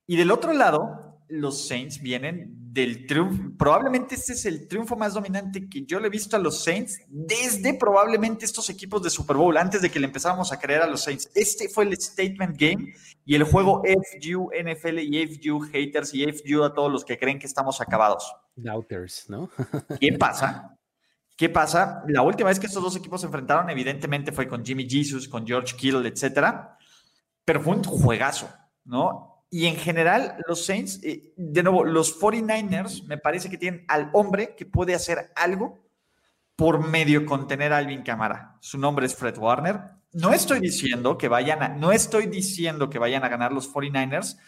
Y del otro lado, los Saints vienen del triunfo. Probablemente este es el triunfo más dominante que yo le he visto a los Saints desde probablemente estos equipos de Super Bowl, antes de que le empezáramos a creer a los Saints. Este fue el statement game y el juego FU NFL y FU haters y FU a todos los que creen que estamos acabados. Doubters, ¿no? [LAUGHS] ¿Qué pasa? ¿Qué pasa? La última vez que estos dos equipos se enfrentaron, evidentemente fue con Jimmy Jesus, con George Kittle, etcétera, pero fue un juegazo, ¿no? Y en general, los Saints, eh, de nuevo, los 49ers me parece que tienen al hombre que puede hacer algo por medio contener a Alvin Camara. Su nombre es Fred Warner. No estoy diciendo que vayan a, no estoy diciendo que vayan a ganar los 49ers,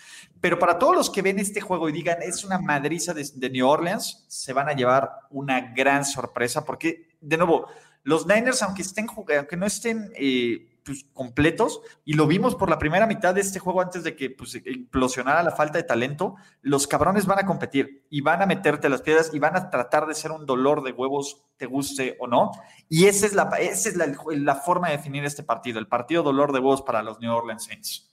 pero para todos los que ven este juego y digan es una madriza de, New Orleans, se van a llevar una gran sorpresa porque, de nuevo, los Niners, aunque estén aunque no estén eh, pues, completos y lo vimos por la primera mitad de este juego antes de que pues, implosionara la falta de talento, los cabrones van a competir y van a meterte las piedras y van a tratar de ser un dolor de huevos, te guste o no. Y esa es la, esa es la, forma de definir este partido, el partido dolor de huevos para los New Orleans Saints.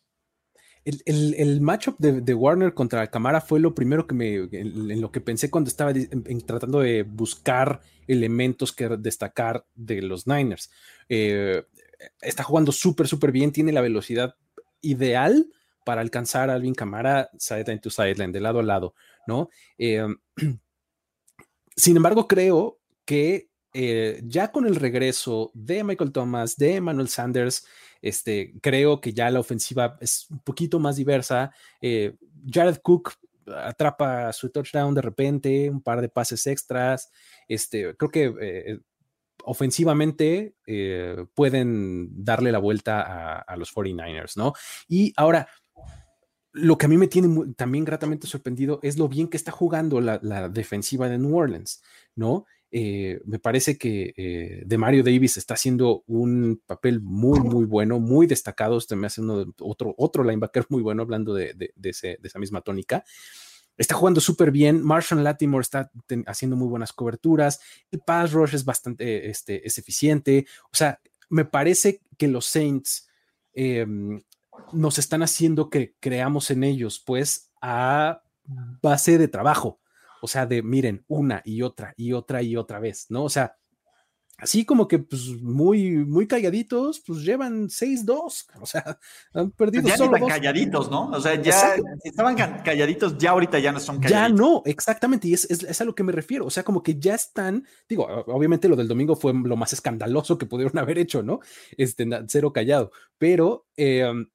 El, el, matchup de, Warner contra Camara fue lo primero que me, en, lo que pensé cuando estaba tratando de buscar elementos que destacar de los Niners. Eh, está jugando súper, súper bien, tiene la velocidad ideal para alcanzar a Alvin Camara sideline to sideline, de lado a lado, ¿no? Eh, [CLEARS THROAT] sin embargo, creo que eh, ya con el regreso de Michael Thomas, de Emmanuel Sanders, este, creo que ya la ofensiva es un poquito más diversa. Eh, Jared Cook atrapa su touchdown de repente, un par de pases extras. Este, creo que ofensivamente eh, pueden darle la vuelta a, los 49ers, ¿no? Y ahora, lo que a mí me tiene también gratamente sorprendido es lo bien que está jugando la, defensiva de New Orleans, ¿no? Eh, me parece que eh, de Mario Davis está haciendo un papel muy, muy bueno, muy destacado. Este me hace otro, otro linebacker muy bueno, hablando de esa misma tónica está jugando súper bien. Marshall Latimore está haciendo muy buenas coberturas. El pass rush es bastante este, es eficiente. O sea, me parece que los Saints em, nos están haciendo que creamos en ellos, pues, a base de trabajo. O sea, de miren, una y otra y otra y otra vez, ¿no? O sea, así como que pues muy, muy calladitos, pues llevan 6-2, [LAUGHS] o sea, han perdido ya solo calladitos, ¿no? O sea, ya estaban calladitos, ya ahorita ya no son calladitos. Ya no, exactamente, y es, es, a lo que me refiero, o sea, como que ya están, digo, obviamente lo del domingo fue lo más escandaloso que pudieron [LAUGHS] haber hecho, ¿no? Este, cero callado, pero... Em,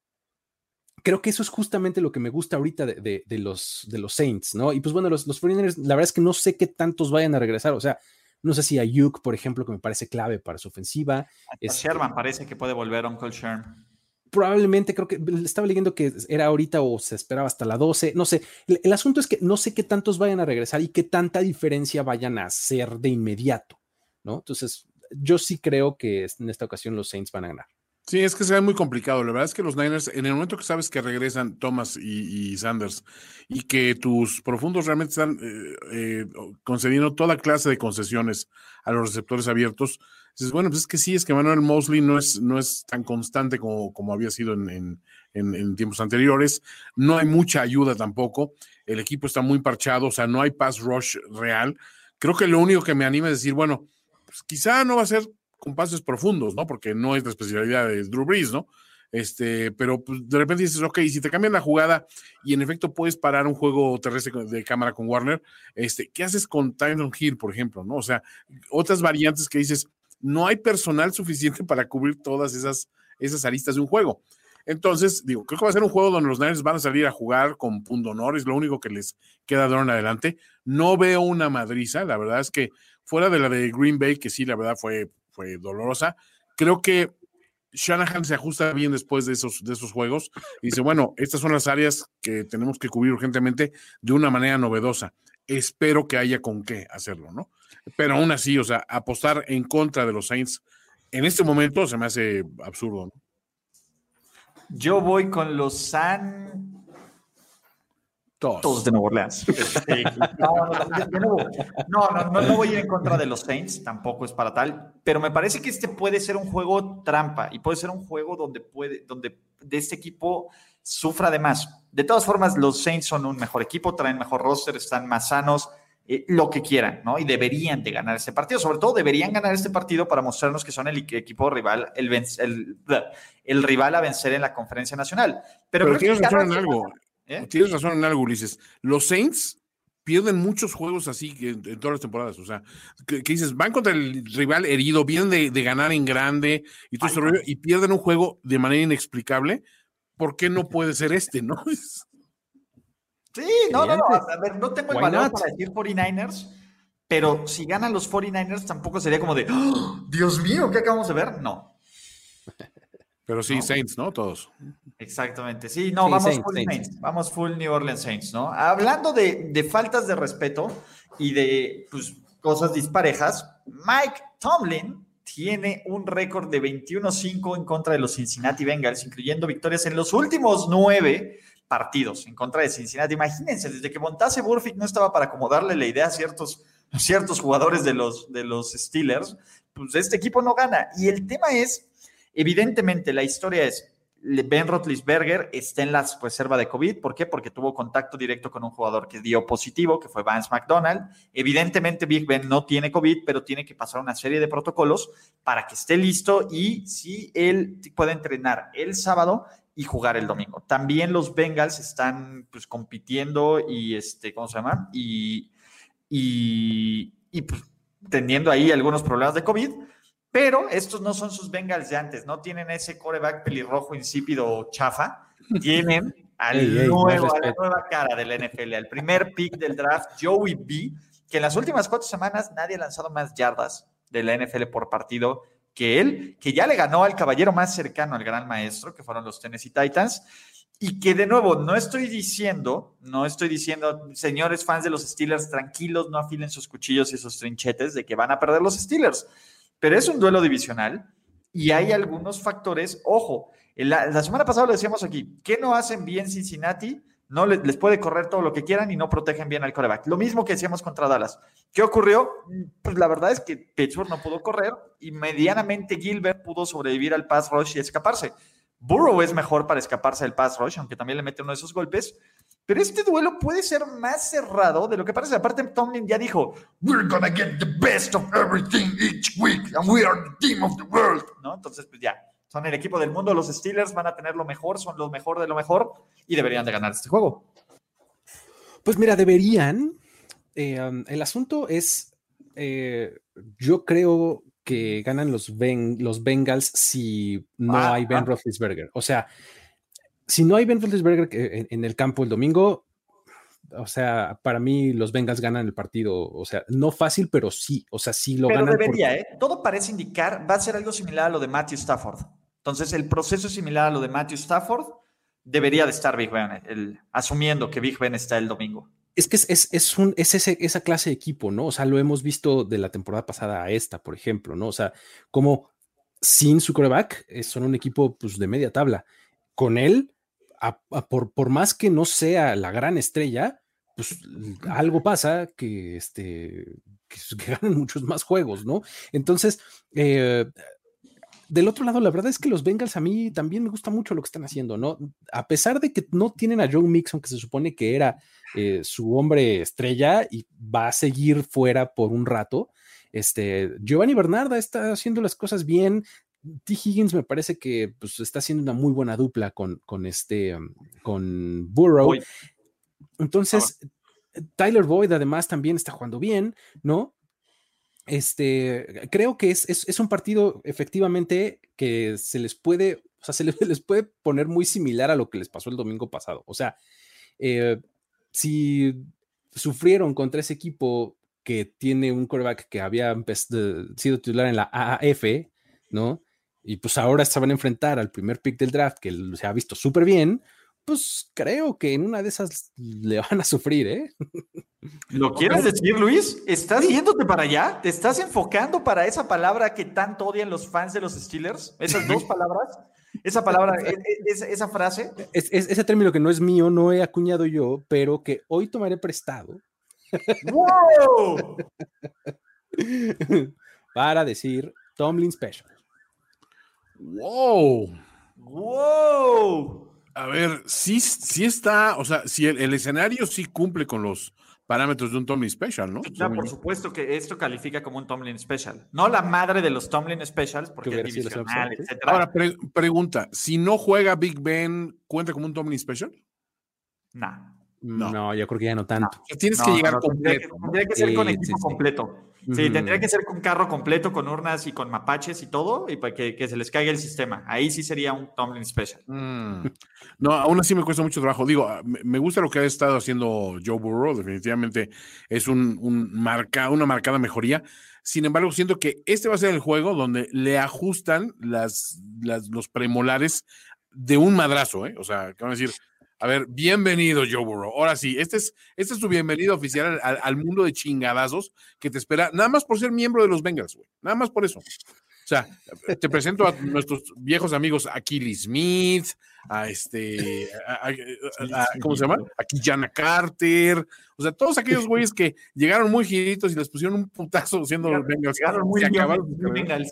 creo que eso es justamente lo que me gusta ahorita de, de, los, de los Saints, ¿no? Y pues bueno, los, los Foreigners, la verdad es que no sé qué tantos vayan a regresar, o sea, no sé si Ayuk, por ejemplo, que me parece clave para su ofensiva. Es, Sherman parece que puede volver Uncle Sherman. Probablemente, creo que estaba leyendo que era ahorita o se esperaba hasta la 12. No sé. El, asunto es que no sé qué tantos vayan a regresar y qué tanta diferencia vayan a hacer de inmediato, ¿no? Entonces, yo sí creo que en esta ocasión los Saints van a ganar. Sí, es que se ve muy complicado. La verdad es que los Niners, en el momento que sabes que regresan Thomas y, Sanders y que tus profundos realmente están eh, eh, concediendo toda clase de concesiones a los receptores abiertos, dices, bueno, pues es que sí, es que Manuel Mosley no es, no es tan constante como, como había sido en, tiempos anteriores. No hay mucha ayuda tampoco. El equipo está muy parchado, o sea, no hay pass rush real. Creo que lo único que me anima es decir, bueno, pues quizá no va a ser con pases profundos, ¿no? Porque no es la especialidad de Drew Brees, ¿no? Este, pero pues, de repente dices, ok, si te cambian la jugada y en efecto puedes parar un juego terrestre de cámara con Warner, este, ¿qué haces con Tyron Hill, por ejemplo? ¿no? O sea, otras variantes que dices, no hay personal suficiente para cubrir todas esas, esas aristas de un juego. Entonces, digo, creo que va a ser un juego donde los Niners van a salir a jugar con punto honor, es lo único que les queda de ahora en adelante. No veo una madriza, la verdad es que fuera de la de Green Bay, que sí, la verdad fue, fue dolorosa, creo que Shanahan se ajusta bien después de esos, de esos juegos y dice, bueno, estas son las áreas que tenemos que cubrir urgentemente de una manera novedosa. Espero que haya con qué hacerlo, ¿no? Pero aún así, o sea, apostar en contra de los Saints en este momento se me hace absurdo, ¿no? Yo voy con los San. Todos. de Nueva Orleans. [LAUGHS] No, no, no, no, voy a ir en contra de los Saints, tampoco es para tal, pero me parece que este puede ser un juego trampa y puede ser un juego donde puede, donde de este equipo sufra de más. De todas formas, los Saints son un mejor equipo, traen mejor roster, están más sanos, eh, lo que quieran, ¿no? Y deberían de ganar este partido. Sobre todo deberían ganar este partido para mostrarnos que son el equipo rival, el, el, el rival a vencer en la conferencia nacional. Pero, tienes razón en algo. ¿Eh? Tienes razón en algo, Ulises. Los Saints pierden muchos juegos así en, todas las temporadas. O sea, que, dices, van contra el rival herido, vienen de, ganar en grande y todo rollo, y pierden un juego de manera inexplicable. ¿Por qué no puede ser este, no? Sí, no, no, no. A ver, no tengo el valor para decir 49ers, pero si ganan los 49ers tampoco sería como de, ¡Oh, Dios mío, ¿qué acabamos de ver? No. Pero sí, Saints, ¿no? Todos. Exactamente. Sí, no, vamos full Saints. Vamos full New Orleans Saints, ¿no? Hablando de, de faltas de respeto y de pues, cosas disparejas, Mike Tomlin tiene un récord de 21-5 en contra de los Cincinnati Bengals, incluyendo victorias en los últimos nueve partidos en contra de Cincinnati. Imagínense, desde que montase Burfict no estaba para acomodarle la idea a ciertos, ciertos jugadores de los, de los Steelers, pues este equipo no gana. Y el tema es, evidentemente, la historia es, Ben Roethlisberger está en la reserva de COVID. ¿Por qué? Porque tuvo contacto directo con un jugador que dio positivo, que fue Vance McDonald. Evidentemente, Big Ben no tiene COVID, pero tiene que pasar una serie de protocolos para que esté listo y si él puede entrenar el sábado, y jugar el domingo. También los Bengals están pues compitiendo y este, ¿cómo se llama? Y, y, pues, teniendo ahí algunos problemas de COVID, pero estos no son sus Bengals de antes, no tienen ese coreback pelirrojo, insípido, chafa, [LAUGHS] tienen al nuevo, a la nueva cara del NFL, al primer pick del draft, Joey B, que en las últimas cuatro semanas nadie ha lanzado más yardas de la NFL por partido que él, que ya le ganó al caballero más cercano al gran maestro, que fueron los Tennessee Titans, y que de nuevo, no estoy diciendo, no estoy diciendo, señores fans de los Steelers, tranquilos, no afilen sus cuchillos y sus trinchetes de que van a perder los Steelers, pero es un duelo divisional y hay algunos factores, ojo, la, semana pasada lo decíamos aquí, ¿qué no hacen bien Cincinnati? no les, puede correr todo lo que quieran y no protegen bien al coreback. Lo mismo que decíamos contra Dallas. ¿Qué ocurrió? Pues la verdad es que Pittsburgh no pudo correr y medianamente Gilbert pudo sobrevivir al pass rush y escaparse. Burrow es mejor para escaparse del pass rush, aunque también le mete uno de esos golpes. Pero este duelo puede ser más cerrado de lo que parece. Aparte, Tomlin ya dijo: We're gonna get the best of everything each week, and we are the team of the world. ¿No? Entonces, pues ya, son el equipo del mundo, los Steelers van a tener lo mejor, son lo mejor de lo mejor y deberían de ganar este juego. Pues mira, deberían. Eh, um, el asunto es, eh, yo creo que ganan los, los Bengals si no ah, hay Ben ah. Roethlisberger. O sea, si no hay Ben Roethlisberger en, en, el campo el domingo, o sea, para mí los Bengals ganan el partido, o sea, no fácil, pero sí, o sea, sí lo ganan. Pero debería, ¿eh? Todo parece indicar, va a ser algo similar a lo de Matthew Stafford. Entonces, el proceso es similar a lo de Matthew Stafford. Debería de estar Big Ben, asumiendo que Big Ben está el domingo. Es que es, es, un, es ese, esa clase de equipo, ¿no? O sea, lo hemos visto de la temporada pasada a esta, por ejemplo, ¿no? O sea, como sin su coreback eh, son un equipo pues, de media tabla. Con él, por, por, más que no sea la gran estrella, pues algo pasa que, este, [LAUGHS] que, ganan muchos más juegos, ¿no? Entonces, eh, del otro lado, la verdad es que los Bengals a mí también me gusta mucho lo que están haciendo, ¿no? A pesar de que no tienen a Joe Mixon, que se supone que era eh, su hombre estrella y va a seguir fuera por un rato, este, Giovanni Bernarda está haciendo las cosas bien, T. Higgins me parece que pues, está haciendo una muy buena dupla con, con este, um, con Burrow. Entonces, Tyler Boyd además también está jugando bien, ¿no? Este, creo que es, es, un partido efectivamente que se les puede, o sea, se [LAUGHS] les, puede poner muy similar a lo que les pasó el domingo pasado. O sea, eh, si sufrieron contra ese equipo que tiene un quarterback que había sido titular en la AAF, ¿no? Y pues ahora se van a enfrentar al primer pick del draft que se ha visto súper bien, pues creo que en una de esas le van a sufrir, ¿eh? ¿Lo quieres decir, Luis? ¿Estás yéndote para allá? ¿Te estás enfocando para esa palabra que tanto odian los fans de los Steelers? ¿Esas dos [LAUGHS] palabras? Esa palabra, e, e, esa frase. Es, ese término que no es mío, no he acuñado yo, pero que hoy tomaré prestado. ¡Wow! [LAUGHS] para decir Tomlin Special. ¡Wow! ¡Wow! A ver, sí, sí está, o sea, si el, escenario sí cumple con los parámetros de un Tomlin Special, ¿no? Claro, por supuesto que esto califica como un Tomlin Special. No la madre de los Tomlin Specials, porque es divisional, etc. Ahora, pregunta, si no juega Big Ben, ¿cuenta como un Tomlin Special? No. No. yo creo que ya no tanto. Tienes que llegar completo. Tendría que, ser con equipo completo. Sí, tendría que ser con carro completo, con urnas y con mapaches y todo, y para que, que se les caiga el sistema. Ahí sí sería un Tomlin Special. Mm. [LAUGHS] No, aún así me cuesta mucho trabajo. Digo, ah, me gusta lo que ha estado haciendo Joe Burrow, definitivamente es un, un marca, una marcada mejoría. Sin embargo, siento que este va a ser el juego donde le ajustan las, las los premolares de un madrazo, ¿eh? O sea, que van a decir, a ver, bienvenido, Joe Burrow. Ahora sí, este es, este es tu bienvenido oficial al, mundo de chingadazos que te espera, nada más por ser miembro de los Bengals, güey. Nada más por eso. O sea, te presento a nuestros viejos amigos Achilles Smith, a este, ¿cómo se llama? Aquí Jana Carter, o sea, todos aquellos güeyes que llegaron muy giritos y les pusieron un putazo siendo los Bengals. Llegaron muy, Bengals.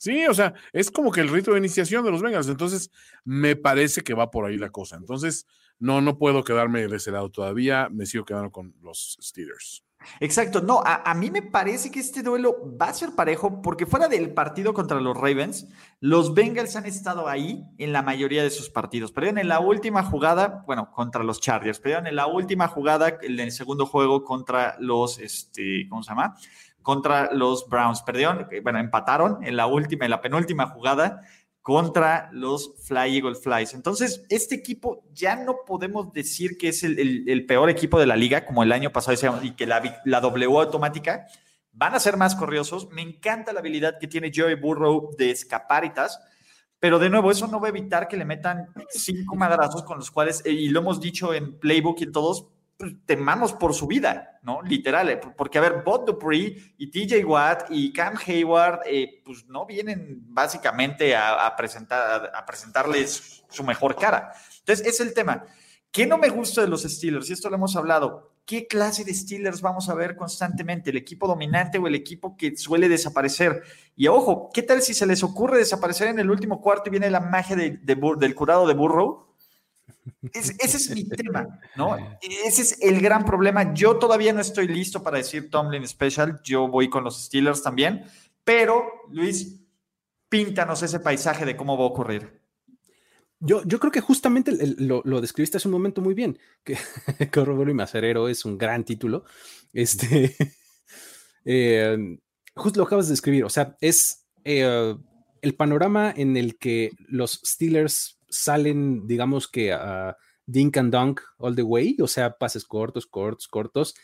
Sí, o sea, es como que el rito de iniciación de los Bengals. Entonces, me parece que va por ahí la cosa. Entonces, no, no puedo quedarme de ese lado todavía. Me sigo quedando con los Steelers. Exacto, no, a, mí me parece que este duelo va a ser parejo porque fuera del partido contra los Ravens, los Bengals han estado ahí en la mayoría de sus partidos. Perdieron en la última jugada, bueno, contra los Chargers, perdieron en la última jugada, en el segundo juego contra los, este, ¿cómo se llama? Contra los Browns. Perdieron, bueno, empataron en la última, en la penúltima jugada contra los Fly Eagle Flies. Entonces, este equipo ya no podemos decir que es el, peor equipo de la liga, como el año pasado y que la, la W automática. Van a ser más corriosos. Me encanta la habilidad que tiene Joey Burrow de escaparitas. Pero de nuevo, eso no va a evitar que le metan cinco madrazos con los cuales, y lo hemos dicho en Playbook y todos, pues, temamos por su vida, ¿no? Literal, eh, porque a ver, Bob Dupree y TJ Watt y Cam Hayward, eh, pues no vienen básicamente a, presentar, a, presentarles su mejor cara. Entonces, es el tema. ¿Qué no me gusta de los Steelers? Y esto lo hemos hablado. ¿Qué clase de Steelers vamos a ver constantemente? ¿El equipo dominante o el equipo que suele desaparecer? Y ojo, ¿qué tal si se les ocurre desaparecer en el último cuarto y viene la magia del curado de Burrow? Ese es mi tema, ¿no? [LAUGHS] Ese es el gran problema. Yo todavía no estoy listo para decir Tomlin Special. Yo voy con los Steelers también. Pero, Luis, píntanos ese paisaje de cómo va a ocurrir. Yo, yo creo que justamente lo, describiste hace un momento muy bien, que [LAUGHS] Corroboro y Macerero es un gran título. Este, [LAUGHS] eh, justo lo acabas de describir, o sea, es eh, el panorama en el que los Steelers salen, digamos que a dink and dunk all the way, o sea, pases cortos, cortos, cortos,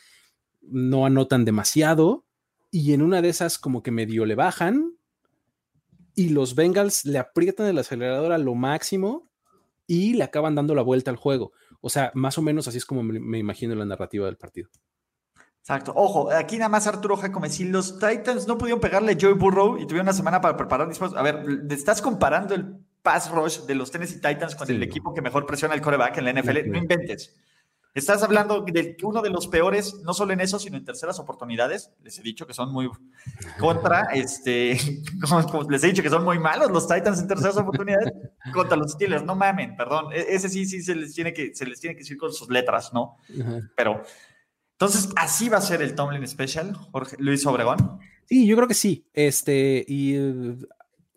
no anotan demasiado y en una de esas como que medio le bajan y los Bengals le aprietan el acelerador a lo máximo y le acaban dando la vuelta al juego. O sea, más o menos así es como me, imagino la narrativa del partido. Exacto. Ojo, aquí nada más Arturo Jacome. Si los Titans no pudieron pegarle a Joey Burrow y tuvieron una semana para preparar A ver, estás comparando el pass rush de los Tennessee Titans con el equipo que mejor presiona el coreback en la NFL. No inventes. Estás hablando de uno de los peores, no solo en eso, sino en terceras oportunidades. Les he dicho que son muy contra, [LAUGHS] este, [LAUGHS] les he dicho que son muy malos los Titans en terceras oportunidades contra los Steelers. No mamen, perdón. E, ese sí, sí se les tiene que, se les tiene que decir con sus letras, ¿no? Pero, entonces, así va a ser el Tomlin Special, Jorge Luis Obregón. Sí, yo creo que sí. Este, y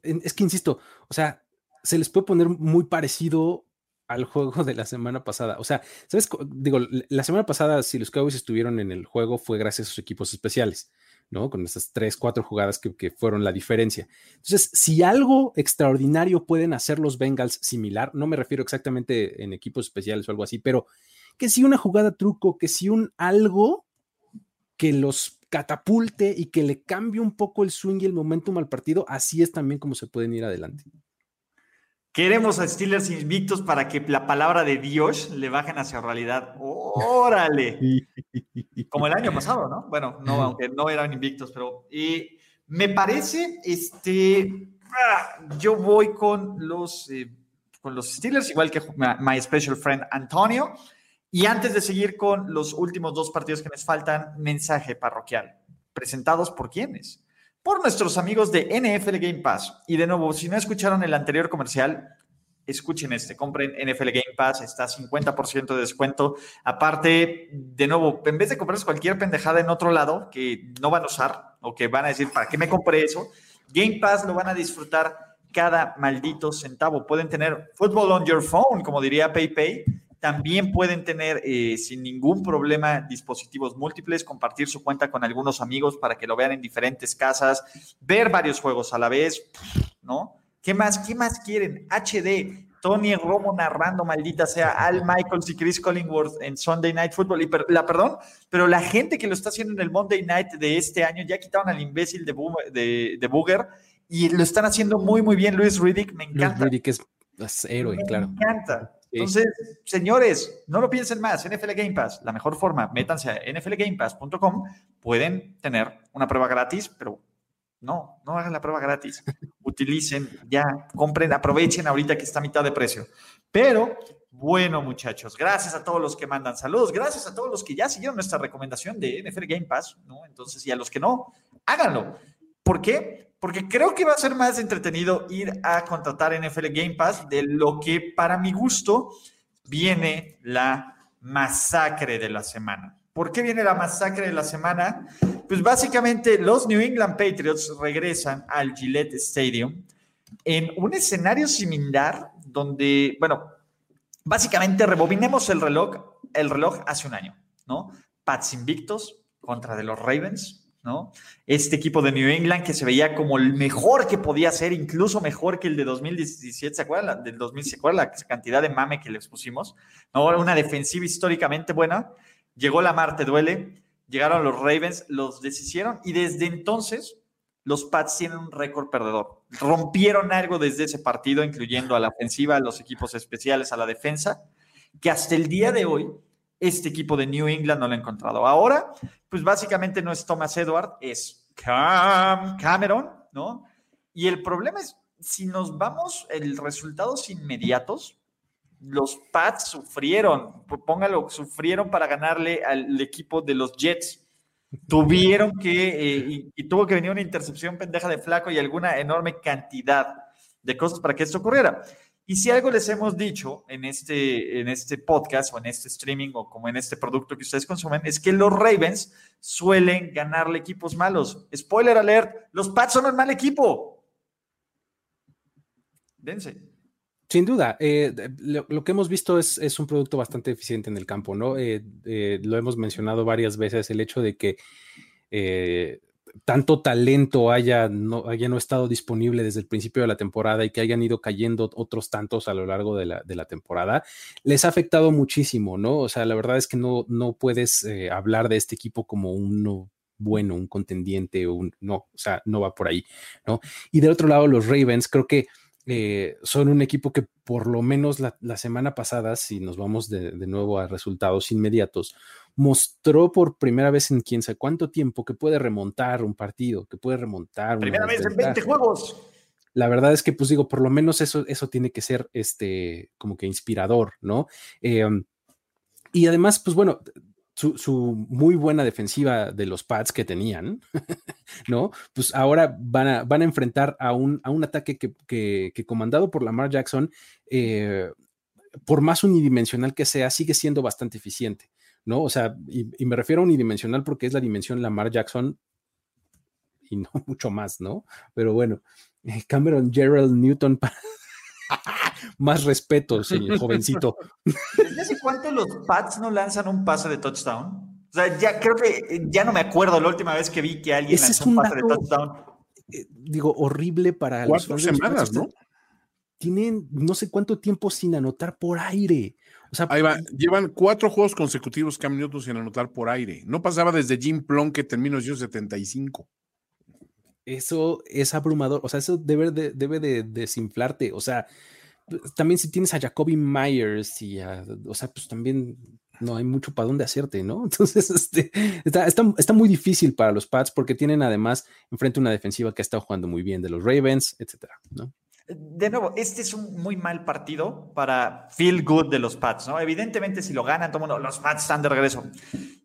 es que insisto, o sea, se les puede poner muy parecido al juego de la semana pasada. O sea, ¿sabes? Digo, la semana pasada, si los Cowboys estuvieron en el juego, fue gracias a sus equipos especiales, ¿no? Con esas tres, cuatro jugadas que, fueron la diferencia. Entonces, si algo extraordinario pueden hacer los Bengals similar, no me refiero exactamente en equipos especiales o algo así, pero que si una jugada truco, que si un algo que los catapulte y que le cambie un poco el swing y el momentum al partido, así es también como se pueden ir adelante. Queremos a Steelers invictos para que la palabra de Dios le bajen hacia realidad. ¡Órale! [LAUGHS] Como el año pasado, ¿no? Bueno, no, aunque no eran invictos, pero eh, me parece, este, ah, yo voy con los, eh, con los Steelers, igual que my special friend Antonio. Y antes de seguir con los últimos dos partidos que nos faltan, mensaje parroquial. ¿Presentados por quiénes? Por nuestros amigos de NFL Game Pass. Y de nuevo, si no escucharon el anterior comercial, escuchen este, compren NFL Game Pass, está 50% de descuento. Aparte, de nuevo, en vez de comprarse cualquier pendejada en otro lado que no van a usar o que van a decir, ¿para qué me compré eso? Game Pass lo van a disfrutar cada maldito centavo. Pueden tener football on your phone, como diría PayPay, también pueden tener eh, sin ningún problema dispositivos múltiples, compartir su cuenta con algunos amigos para que lo vean en diferentes casas, ver varios juegos a la vez, ¿no? ¿Qué más? ¿Qué más quieren? HD, Tony Romo narrando, maldita sea, Al Michaels y Chris Collingworth en Sunday Night Football. Y la perdón, pero la gente que lo está haciendo en el Monday Night de este año ya quitaron al imbécil de, de, de Booger y lo están haciendo muy, muy bien. Luis Riddick, me encanta. Luis Riddick es, es héroe, claro. Me encanta. Entonces, señores, no lo piensen más. NFL Game Pass, la mejor forma, métanse a nflgamepass.com. Pueden tener una prueba gratis, pero no, no hagan la prueba gratis. [LAUGHS] Utilicen, ya, compren, aprovechen ahorita que está a mitad de precio. Pero, bueno, muchachos, gracias a todos los que mandan saludos, gracias a todos los que ya siguieron nuestra recomendación de NFL Game Pass, ¿no? Entonces, y a los que no, háganlo. ¿Por qué? Porque creo que va a ser más entretenido ir a contratar NFL Game Pass de lo que para mi gusto viene la masacre de la semana. ¿Por qué viene la masacre de la semana? Pues básicamente los New England Patriots regresan al Gillette Stadium en un escenario similar donde, bueno, básicamente rebobinemos el reloj, el reloj hace un año, ¿no? Pats invictos contra de los Ravens, ¿no? Este equipo de New England que se veía como el mejor que podía ser, incluso mejor que el de 2017, ¿se acuerdan? Del 2000, ¿se acuerdan la cantidad de mame que les pusimos? ¿No? Una defensiva históricamente buena. Llegó la Marte duele, llegaron los Ravens, los deshicieron y desde entonces los Pats tienen un récord perdedor. Rompieron algo desde ese partido, incluyendo a la ofensiva, a los equipos especiales, a la defensa, que hasta el día de hoy este equipo de New England no lo ha encontrado. Ahora, pues básicamente no es Thomas Edward, es Cam Cameron, ¿no? Y el problema es, si nos vamos el resultados inmediatos, los Pats sufrieron, póngalo, sufrieron para ganarle al equipo de los Jets. Tuvieron que, eh, y, tuvo que venir una intercepción pendeja de flaco y alguna enorme cantidad de cosas para que esto ocurriera. Y si algo les hemos dicho en este, en este podcast o en este streaming o como en este producto que ustedes consumen, es que los Ravens suelen ganarle equipos malos. Spoiler alert, los Pats son un mal equipo. Dense. Sin duda, eh, lo, que hemos visto es, es, un producto bastante eficiente en el campo, ¿no? Eh, eh, lo hemos mencionado varias veces, el hecho de que tanto talento haya no, haya no estado disponible desde el principio de la temporada y que hayan ido cayendo otros tantos a lo largo de la, de la temporada, les ha afectado muchísimo, ¿no? O sea, la verdad es que no, no puedes eh, hablar de este equipo como uno bueno, un contendiente, un, no, o sea, no va por ahí, ¿no? Y del otro lado, los Ravens, creo que eh, son un equipo que por lo menos la, semana pasada, si nos vamos de, de, nuevo a resultados inmediatos, mostró por primera vez en quién sabe cuánto tiempo que puede remontar un partido, que puede remontar. Primera vez en 20 juegos. La verdad es que, pues digo, por lo menos eso, eso tiene que ser este, como que inspirador, ¿no? Em, y además, pues bueno, su, muy buena defensiva de los pads que tenían, [LAUGHS] ¿no? Pues ahora van a, van a enfrentar a un, a un ataque que, que, comandado por Lamar Jackson, eh, por más unidimensional que sea, sigue siendo bastante eficiente. ¿No? O sea, y, me refiero a unidimensional porque es la dimensión Lamar Jackson y no [LAUGHS] mucho más, ¿no? Pero bueno, eh, Cameron Gerald Newton para [LAUGHS] más respeto, señor jovencito. ¿Desde hace cuánto los Pats no lanzan un pase de touchdown? O sea, ya creo que ya no me acuerdo la última vez que vi que alguien Ese lanzó un un pase de touchdown. Eh, digo, horrible para los Cuatro los semanas. ¿no? Tienen no sé cuánto tiempo sin anotar por aire. O sea, Ahí va, llevan cuatro juegos consecutivos Cam Newton sin anotar por aire. No pasaba desde Jim Plunkett en 1975. eso es abrumador. O sea, eso debe de, debe de desinflarte. O sea, también si tienes a Jacoby Myers y a, o sea, pues también no hay mucho para dónde hacerte, ¿no? [LAUGHS] Entonces, este, está, está, está muy difícil para los Pats porque tienen además enfrente una defensiva que ha estado jugando muy bien de los Ravens, etcétera, ¿no? De nuevo, este es un muy mal partido para feel good de los Pats, ¿no? Evidentemente, si lo ganan, los Pats están de regreso.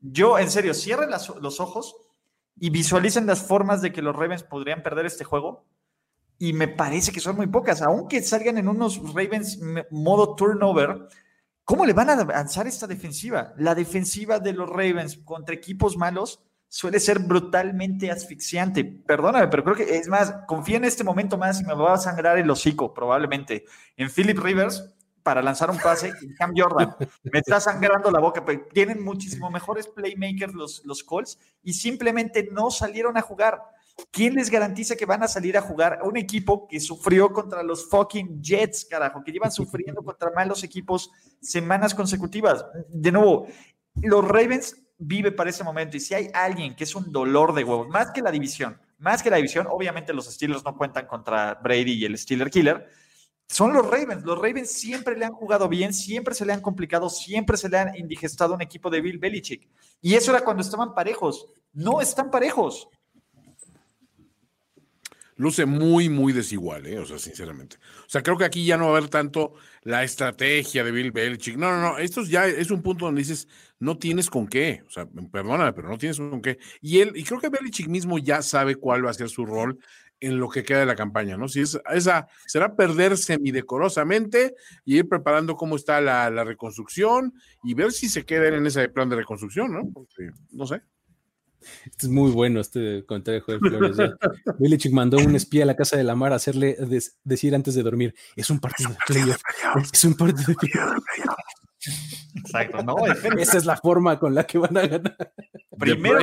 Yo, en serio, cierren los ojos y visualicen las formas de que los Ravens podrían perder este juego. Y me parece que son muy pocas, aunque salgan en unos Ravens modo turnover. ¿Cómo le van a avanzar esta defensiva? La defensiva de los Ravens contra equipos malos suele ser brutalmente asfixiante. Perdóname, pero creo que es más, confía en este momento más y me va a sangrar el hocico, probablemente. En Philip Rivers para lanzar un pase y Cam Jordan. Me está sangrando la boca, pero tienen muchísimo mejores playmakers los, los Colts y simplemente no salieron a jugar. ¿Quién les garantiza que van a salir a jugar a un equipo que sufrió contra los fucking Jets, carajo, que llevan sufriendo contra malos equipos semanas consecutivas? De nuevo, los Ravens vive para ese momento y si hay alguien que es un dolor de huevos, más que la división, más que la división, obviamente los Steelers no cuentan contra Brady y el Steeler Killer, son los Ravens. Los Ravens siempre le han jugado bien, siempre se le han complicado, siempre se le han indigestado un equipo de Bill Belichick. Y eso era cuando estaban parejos. No están parejos. Luce muy, muy desigual, ¿eh? O sea, sinceramente. O sea, creo que aquí ya no va a haber tanto la estrategia de Bill Belichick. No, no, no. Esto es ya es un punto donde dices, no tienes con qué. O sea, perdóname, pero no tienes con qué. Y él, y creo que Belichick mismo ya sabe cuál va a ser su rol en lo que queda de la campaña, ¿no? Si es esa, será perder semidecorosamente y ir preparando cómo está la, la reconstrucción y ver si se queda él en ese plan de reconstrucción, ¿no? Porque, no sé. Este es muy bueno este comentario de Flores. ¿eh? [LAUGHS] Belichick mandó un espía a la casa de la mar a hacerle des- decir antes de dormir, es un partido de playoff. Es un partido de playoff. Exacto, no. [LAUGHS] Esa es la forma con la que van a ganar. Primero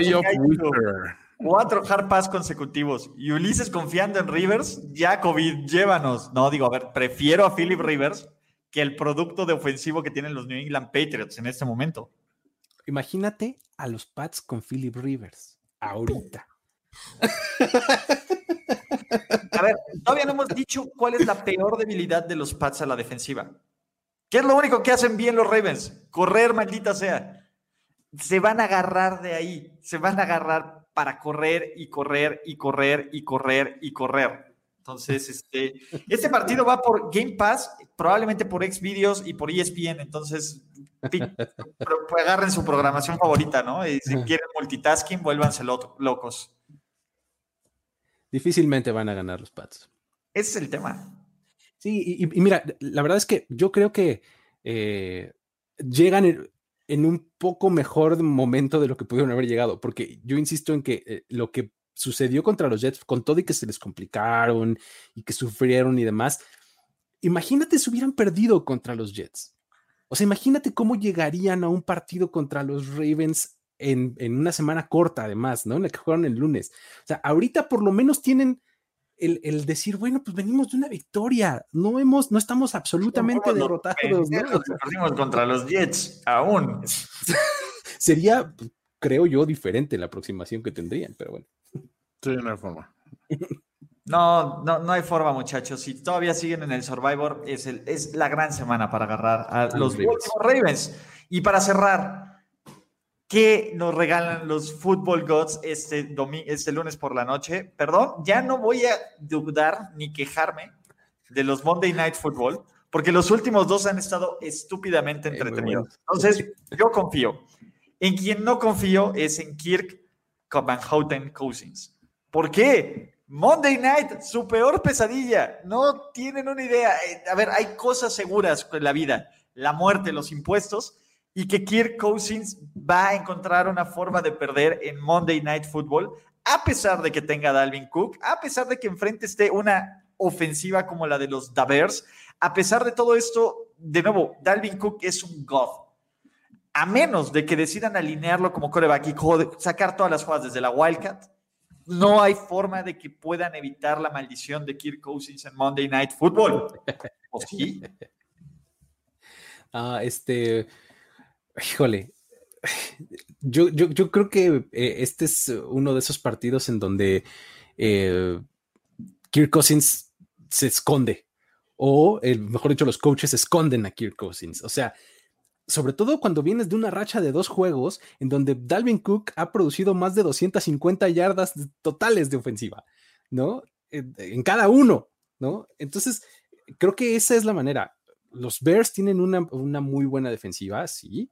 cuatro hard pass consecutivos y Ulises confiando en Rivers, ya COVID, llévanos. No, digo, a ver, prefiero a Philip Rivers que el producto de ofensivo que tienen los New England Patriots en este momento. Imagínate a los Pats con Philip Rivers ahorita. A ver, todavía no hemos dicho cuál es la peor debilidad de los Pats a la defensiva. ¿Qué es lo único que hacen bien los Ravens? Correr, maldita sea. Se van a agarrar de ahí. Se van a agarrar para correr y correr y correr y correr y correr. Entonces, este, este partido va por Game Pass, probablemente por Xvideos y por ESPN. Entonces, pues, agarren su programación favorita, ¿no? Y si quieren multitasking, vuélvanse lo- locos. Difícilmente van a ganar los Pats. Ese es el tema. Sí, y, mira, la verdad es que yo creo que eh, llegan en, en un poco mejor momento de lo que pudieron haber llegado, porque yo insisto en que eh, lo que sucedió contra los Jets, con todo y que se les complicaron y que sufrieron y demás, imagínate si hubieran perdido contra los Jets. O sea, imagínate cómo llegarían a un partido contra los Ravens en, en una semana corta, además, ¿no? En la que jugaron el lunes. O sea, ahorita por lo menos tienen el, el decir, bueno, pues venimos de una victoria, no hemos, no estamos absolutamente derrotados, Perdimos contra los Jets, aún. [LAUGHS] Sería, creo yo, diferente la aproximación que tendrían, pero bueno. Sí, no hay forma. [LAUGHS] No, no, no hay forma, muchachos. Si todavía siguen en el Survivor, es, el, es la gran semana para agarrar a, los los Ravens. Y para cerrar, ¿qué nos regalan los Football Gods este, este lunes por la noche? Perdón, ya no voy a dudar ni quejarme de los Monday Night Football, porque los últimos dos han estado estúpidamente muy entretenidos. Entonces, yo confío. En quien no confío es en Kirk Van Houten Cousins. ¿Por qué? Monday Night, su peor pesadilla. No tienen una idea. Eh, A ver, hay cosas seguras en la vida. La muerte, los impuestos. Y que Kirk Cousins va a encontrar una forma de perder en Monday Night Football a pesar de que tenga Dalvin Cook, a pesar de que enfrente esté una ofensiva como la de los Davers, a pesar de todo esto, de nuevo, Dalvin Cook es un god. A menos de que decidan alinearlo como coreback y sacar todas las jugadas desde la Wildcat, no hay forma de que puedan evitar la maldición de Kirk Cousins en Monday Night Football. ¿O sí? [LAUGHS] Ah, este, híjole, yo, yo, creo que eh, este es uno de esos partidos en donde eh, Kirk Cousins se esconde, o mejor dicho, los coaches esconden a Kirk Cousins. O sea, sobre todo cuando vienes de una racha de dos juegos en donde Dalvin Cook ha producido más de 250 yardas totales de ofensiva, ¿no? En cada uno, ¿no? Entonces, creo que esa es la manera los Bears tienen una, muy buena defensiva, sí,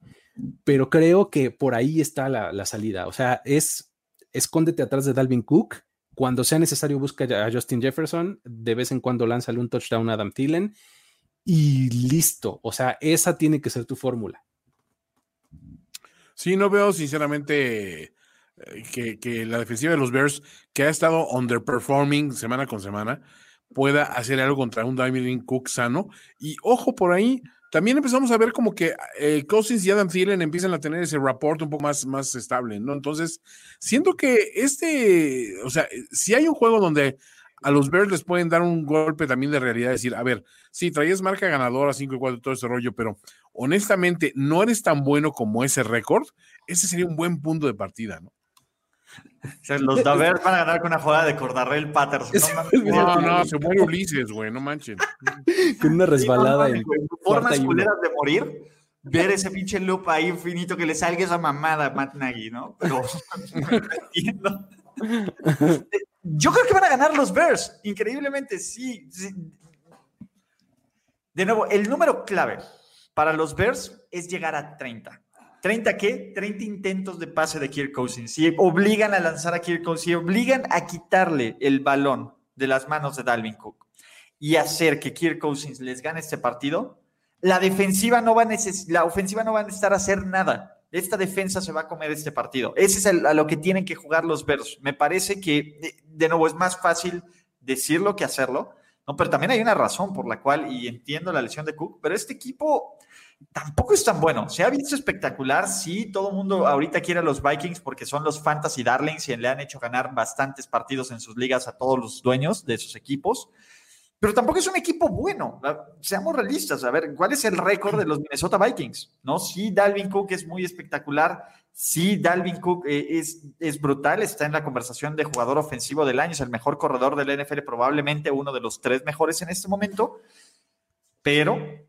pero creo que por ahí está la, salida. O sea, es escóndete atrás de Dalvin Cook. Cuando sea necesario, busca a Justin Jefferson. De vez en cuando lánzale un touchdown a Adam Thielen y listo. O sea, esa tiene que ser tu fórmula. Sí, no veo sinceramente eh, que, que, la defensiva de los Bears, que ha estado underperforming semana con semana, pueda hacer algo contra un Dalvin Cook sano. Y ojo por ahí, también empezamos a ver como que eh, Cousins y Adam Thielen empiezan a tener ese rapport un poco más, más estable, ¿no? Entonces, siento que este, o sea, si hay un juego donde a los Bears les pueden dar un golpe también de realidad, decir, a ver, sí, traías marca ganadora, 5 y 4, todo ese rollo, pero honestamente no eres tan bueno como ese récord, ese sería un buen punto de partida, ¿no? Los Davers van a ganar con una jugada de Cordarrell Patterson. No, no, se muere Ulises, güey, no manchen. Con una resbalada. en formas culeras de morir, ver ese pinche loop ahí infinito que le salga esa mamada a Matt Nagy, ¿no? Pero [LAUGHS] Yo creo que van a ganar los Bears, increíblemente, sí. De nuevo, el número clave para los Bears es llegar a 30. ¿30 qué? 30 intentos de pase de Kirk Cousins. Si obligan a lanzar a Kirk Cousins, si obligan a quitarle el balón de las manos de Dalvin Cook y hacer que Kirk Cousins les gane este partido, la defensiva no va a la ofensiva no va a necesitar hacer nada. Esta defensa se va a comer este partido. Ese es a lo que tienen que jugar los Bears. Me parece que, de, nuevo, es más fácil decirlo que hacerlo. No, pero también hay una razón por la cual, y entiendo la lesión de Cook, pero este equipo tampoco es tan bueno. Se ha visto espectacular. Sí, todo el mundo ahorita quiere a los Vikings porque son los fantasy darlings y le han hecho ganar bastantes partidos en sus ligas a todos los dueños de sus equipos. Pero tampoco es un equipo bueno. Seamos realistas. A ver, ¿cuál es el récord de los Minnesota Vikings? ¿No? Sí, Dalvin Cook es muy espectacular. Sí, Dalvin Cook eh, es, es brutal. Está en la conversación de jugador ofensivo del año. Es el mejor corredor del NFL, probablemente uno de los tres mejores en este momento. Pero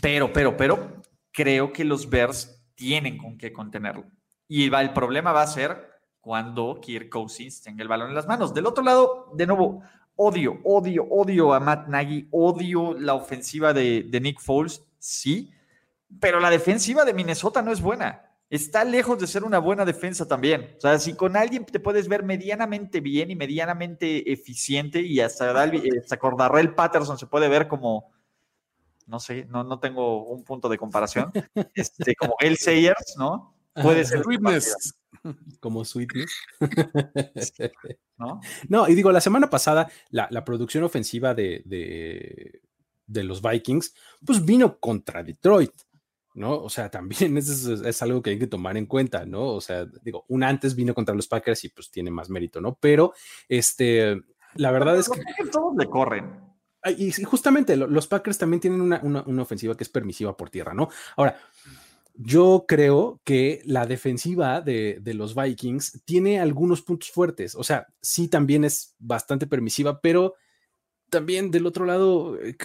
pero, pero, pero, creo que los Bears tienen con qué contenerlo. Y el problema va a ser cuando Kirk Cousins tenga el balón en las manos. Del otro lado, de nuevo, odio, odio, odio a Matt Nagy, odio la ofensiva de, Nick Foles, sí, pero la defensiva de Minnesota no es buena. Está lejos de ser una buena defensa también. O sea, si con alguien te puedes ver medianamente bien y medianamente eficiente y hasta, hasta Cordarrell Patterson se puede ver como, no sé, no, no tengo un punto de comparación. [LAUGHS] Este, como el Sayers, ¿no? Puede ser. Sweetness. Como Sweetness. ¿No? No, y digo, la semana pasada, la, producción ofensiva de, de, los Vikings, pues vino contra Detroit. ¿no? O sea, también [LAUGHS] es, es, algo que hay que tomar en cuenta, ¿no? O sea, digo, un antes vino contra los Packers y pues tiene más mérito, ¿no? Pero, este, la verdad es que... Todos le corren. Y justamente los Packers también tienen una, ofensiva que es permisiva por tierra, ¿no? Ahora, yo creo que la defensiva de, los Vikings tiene algunos puntos fuertes. O sea, sí también es bastante permisiva, pero también del otro lado, eh,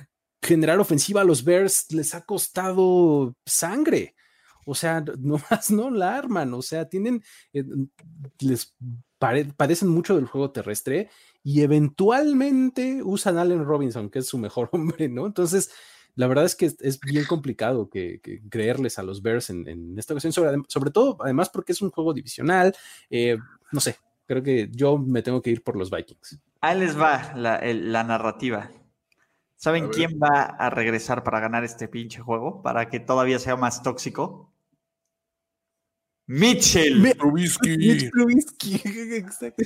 generar ofensiva a los Bears les ha costado sangre. O sea, [LAUGHS] nomás no la arman. O sea, tienen, eh, les padecen mucho del juego terrestre y eventualmente usan Allen Robinson, que es su mejor [LAUGHS] hombre, ¿no? Entonces, la verdad es que es, bien complicado que, creerles a los Bears en, esta ocasión, sobre, todo, además porque es un juego divisional, eh, no sé, creo que yo me tengo que ir por los Vikings. Ahí les va la, narrativa. ¿Saben quién va a regresar para ganar este pinche juego? Para que todavía sea más tóxico. Mitchell. Trubisky. Trubisky. [LAUGHS] Exacto.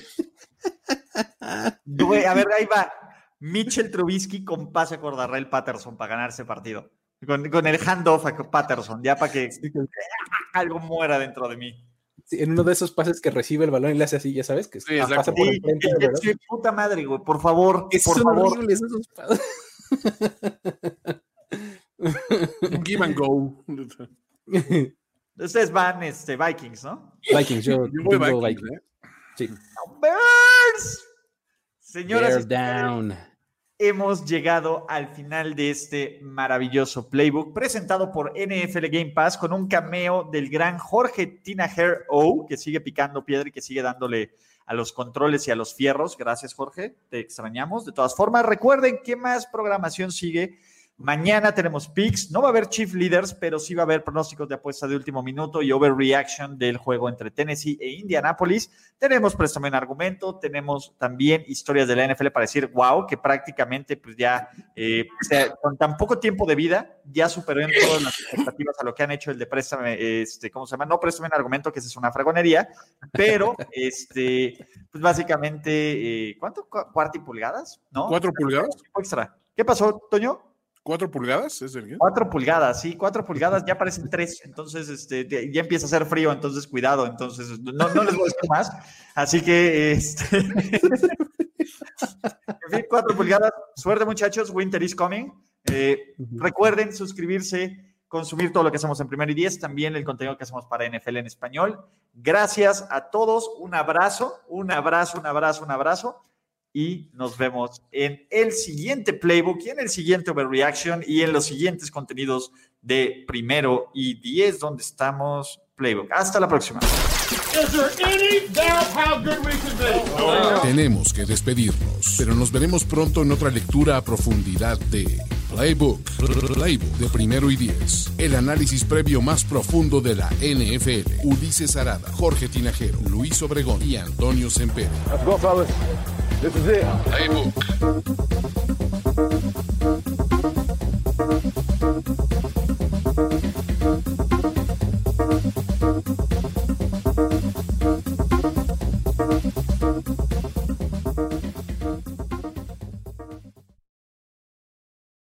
Güey, a ver, ahí va. Mitchell Trubisky con pase a Cordarrell Patterson para ganar ese partido. Con, con el handoff a Patterson, ya para que algo muera dentro de mí. Sí, en uno de esos pases que recibe el balón y le hace así, ya sabes, que Sí, pasa por puta madre, güey, por favor, Que por son favor. horribles esos pases. Give and go. Ustedes van este, Vikings, ¿no? Vikings, yo, Yo voy Vikings, Vikings. ¿eh? Sí. Bears. Señoras down. hemos llegado al final de este maravilloso playbook presentado por NFL Game Pass con un cameo del gran Jorge Tinaher O, que sigue picando piedra y que sigue dándole a los controles y a los fierros. Gracias, Jorge. Te extrañamos. De todas formas, recuerden qué más programación sigue. Mañana tenemos picks. No va a haber Chief Leaders, pero sí va a haber pronósticos de apuesta de último minuto y overreaction del juego entre Tennessee e Indianapolis. Tenemos préstamo en argumento. Tenemos también historias de la NFL para decir, wow, que prácticamente, pues ya, eh, o sea, con tan poco tiempo de vida, ya superó en todas las expectativas a lo que han hecho el de préstame, este, ¿cómo se llama? No préstame en argumento, que esa es una fragonería, pero, este, pues básicamente, eh, ¿cuánto? ¿Cu- ¿Cuarto y pulgadas? ¿No? ¿Cuatro pulgadas? Extra. ¿Qué pasó, Toño? ¿Cuatro pulgadas? ¿Es el? Cuatro pulgadas, sí, cuatro pulgadas, ya parecen tres, entonces este, ya empieza a hacer frío, entonces cuidado, entonces no, no les voy a decir más, así que, este, [LAUGHS] en fin, cuatro pulgadas, suerte muchachos, winter is coming, Eh, recuerden suscribirse, consumir todo lo que hacemos en Primero y Diez, también el contenido que hacemos para NFL en español, gracias a todos, un abrazo, un abrazo, un abrazo, un abrazo, y nos vemos en el siguiente playbook y en el siguiente overreaction y en los siguientes contenidos de primero y 10 donde estamos playbook. Hasta la próxima. Tenemos que despedirnos, pero nos veremos pronto en otra lectura a profundidad de Playbook, Playbook de primero y diez. El análisis previo más profundo de la NFL. Ulises Arada, Jorge Tinajero, Luis Obregón y Antonio This is it. Hey, book.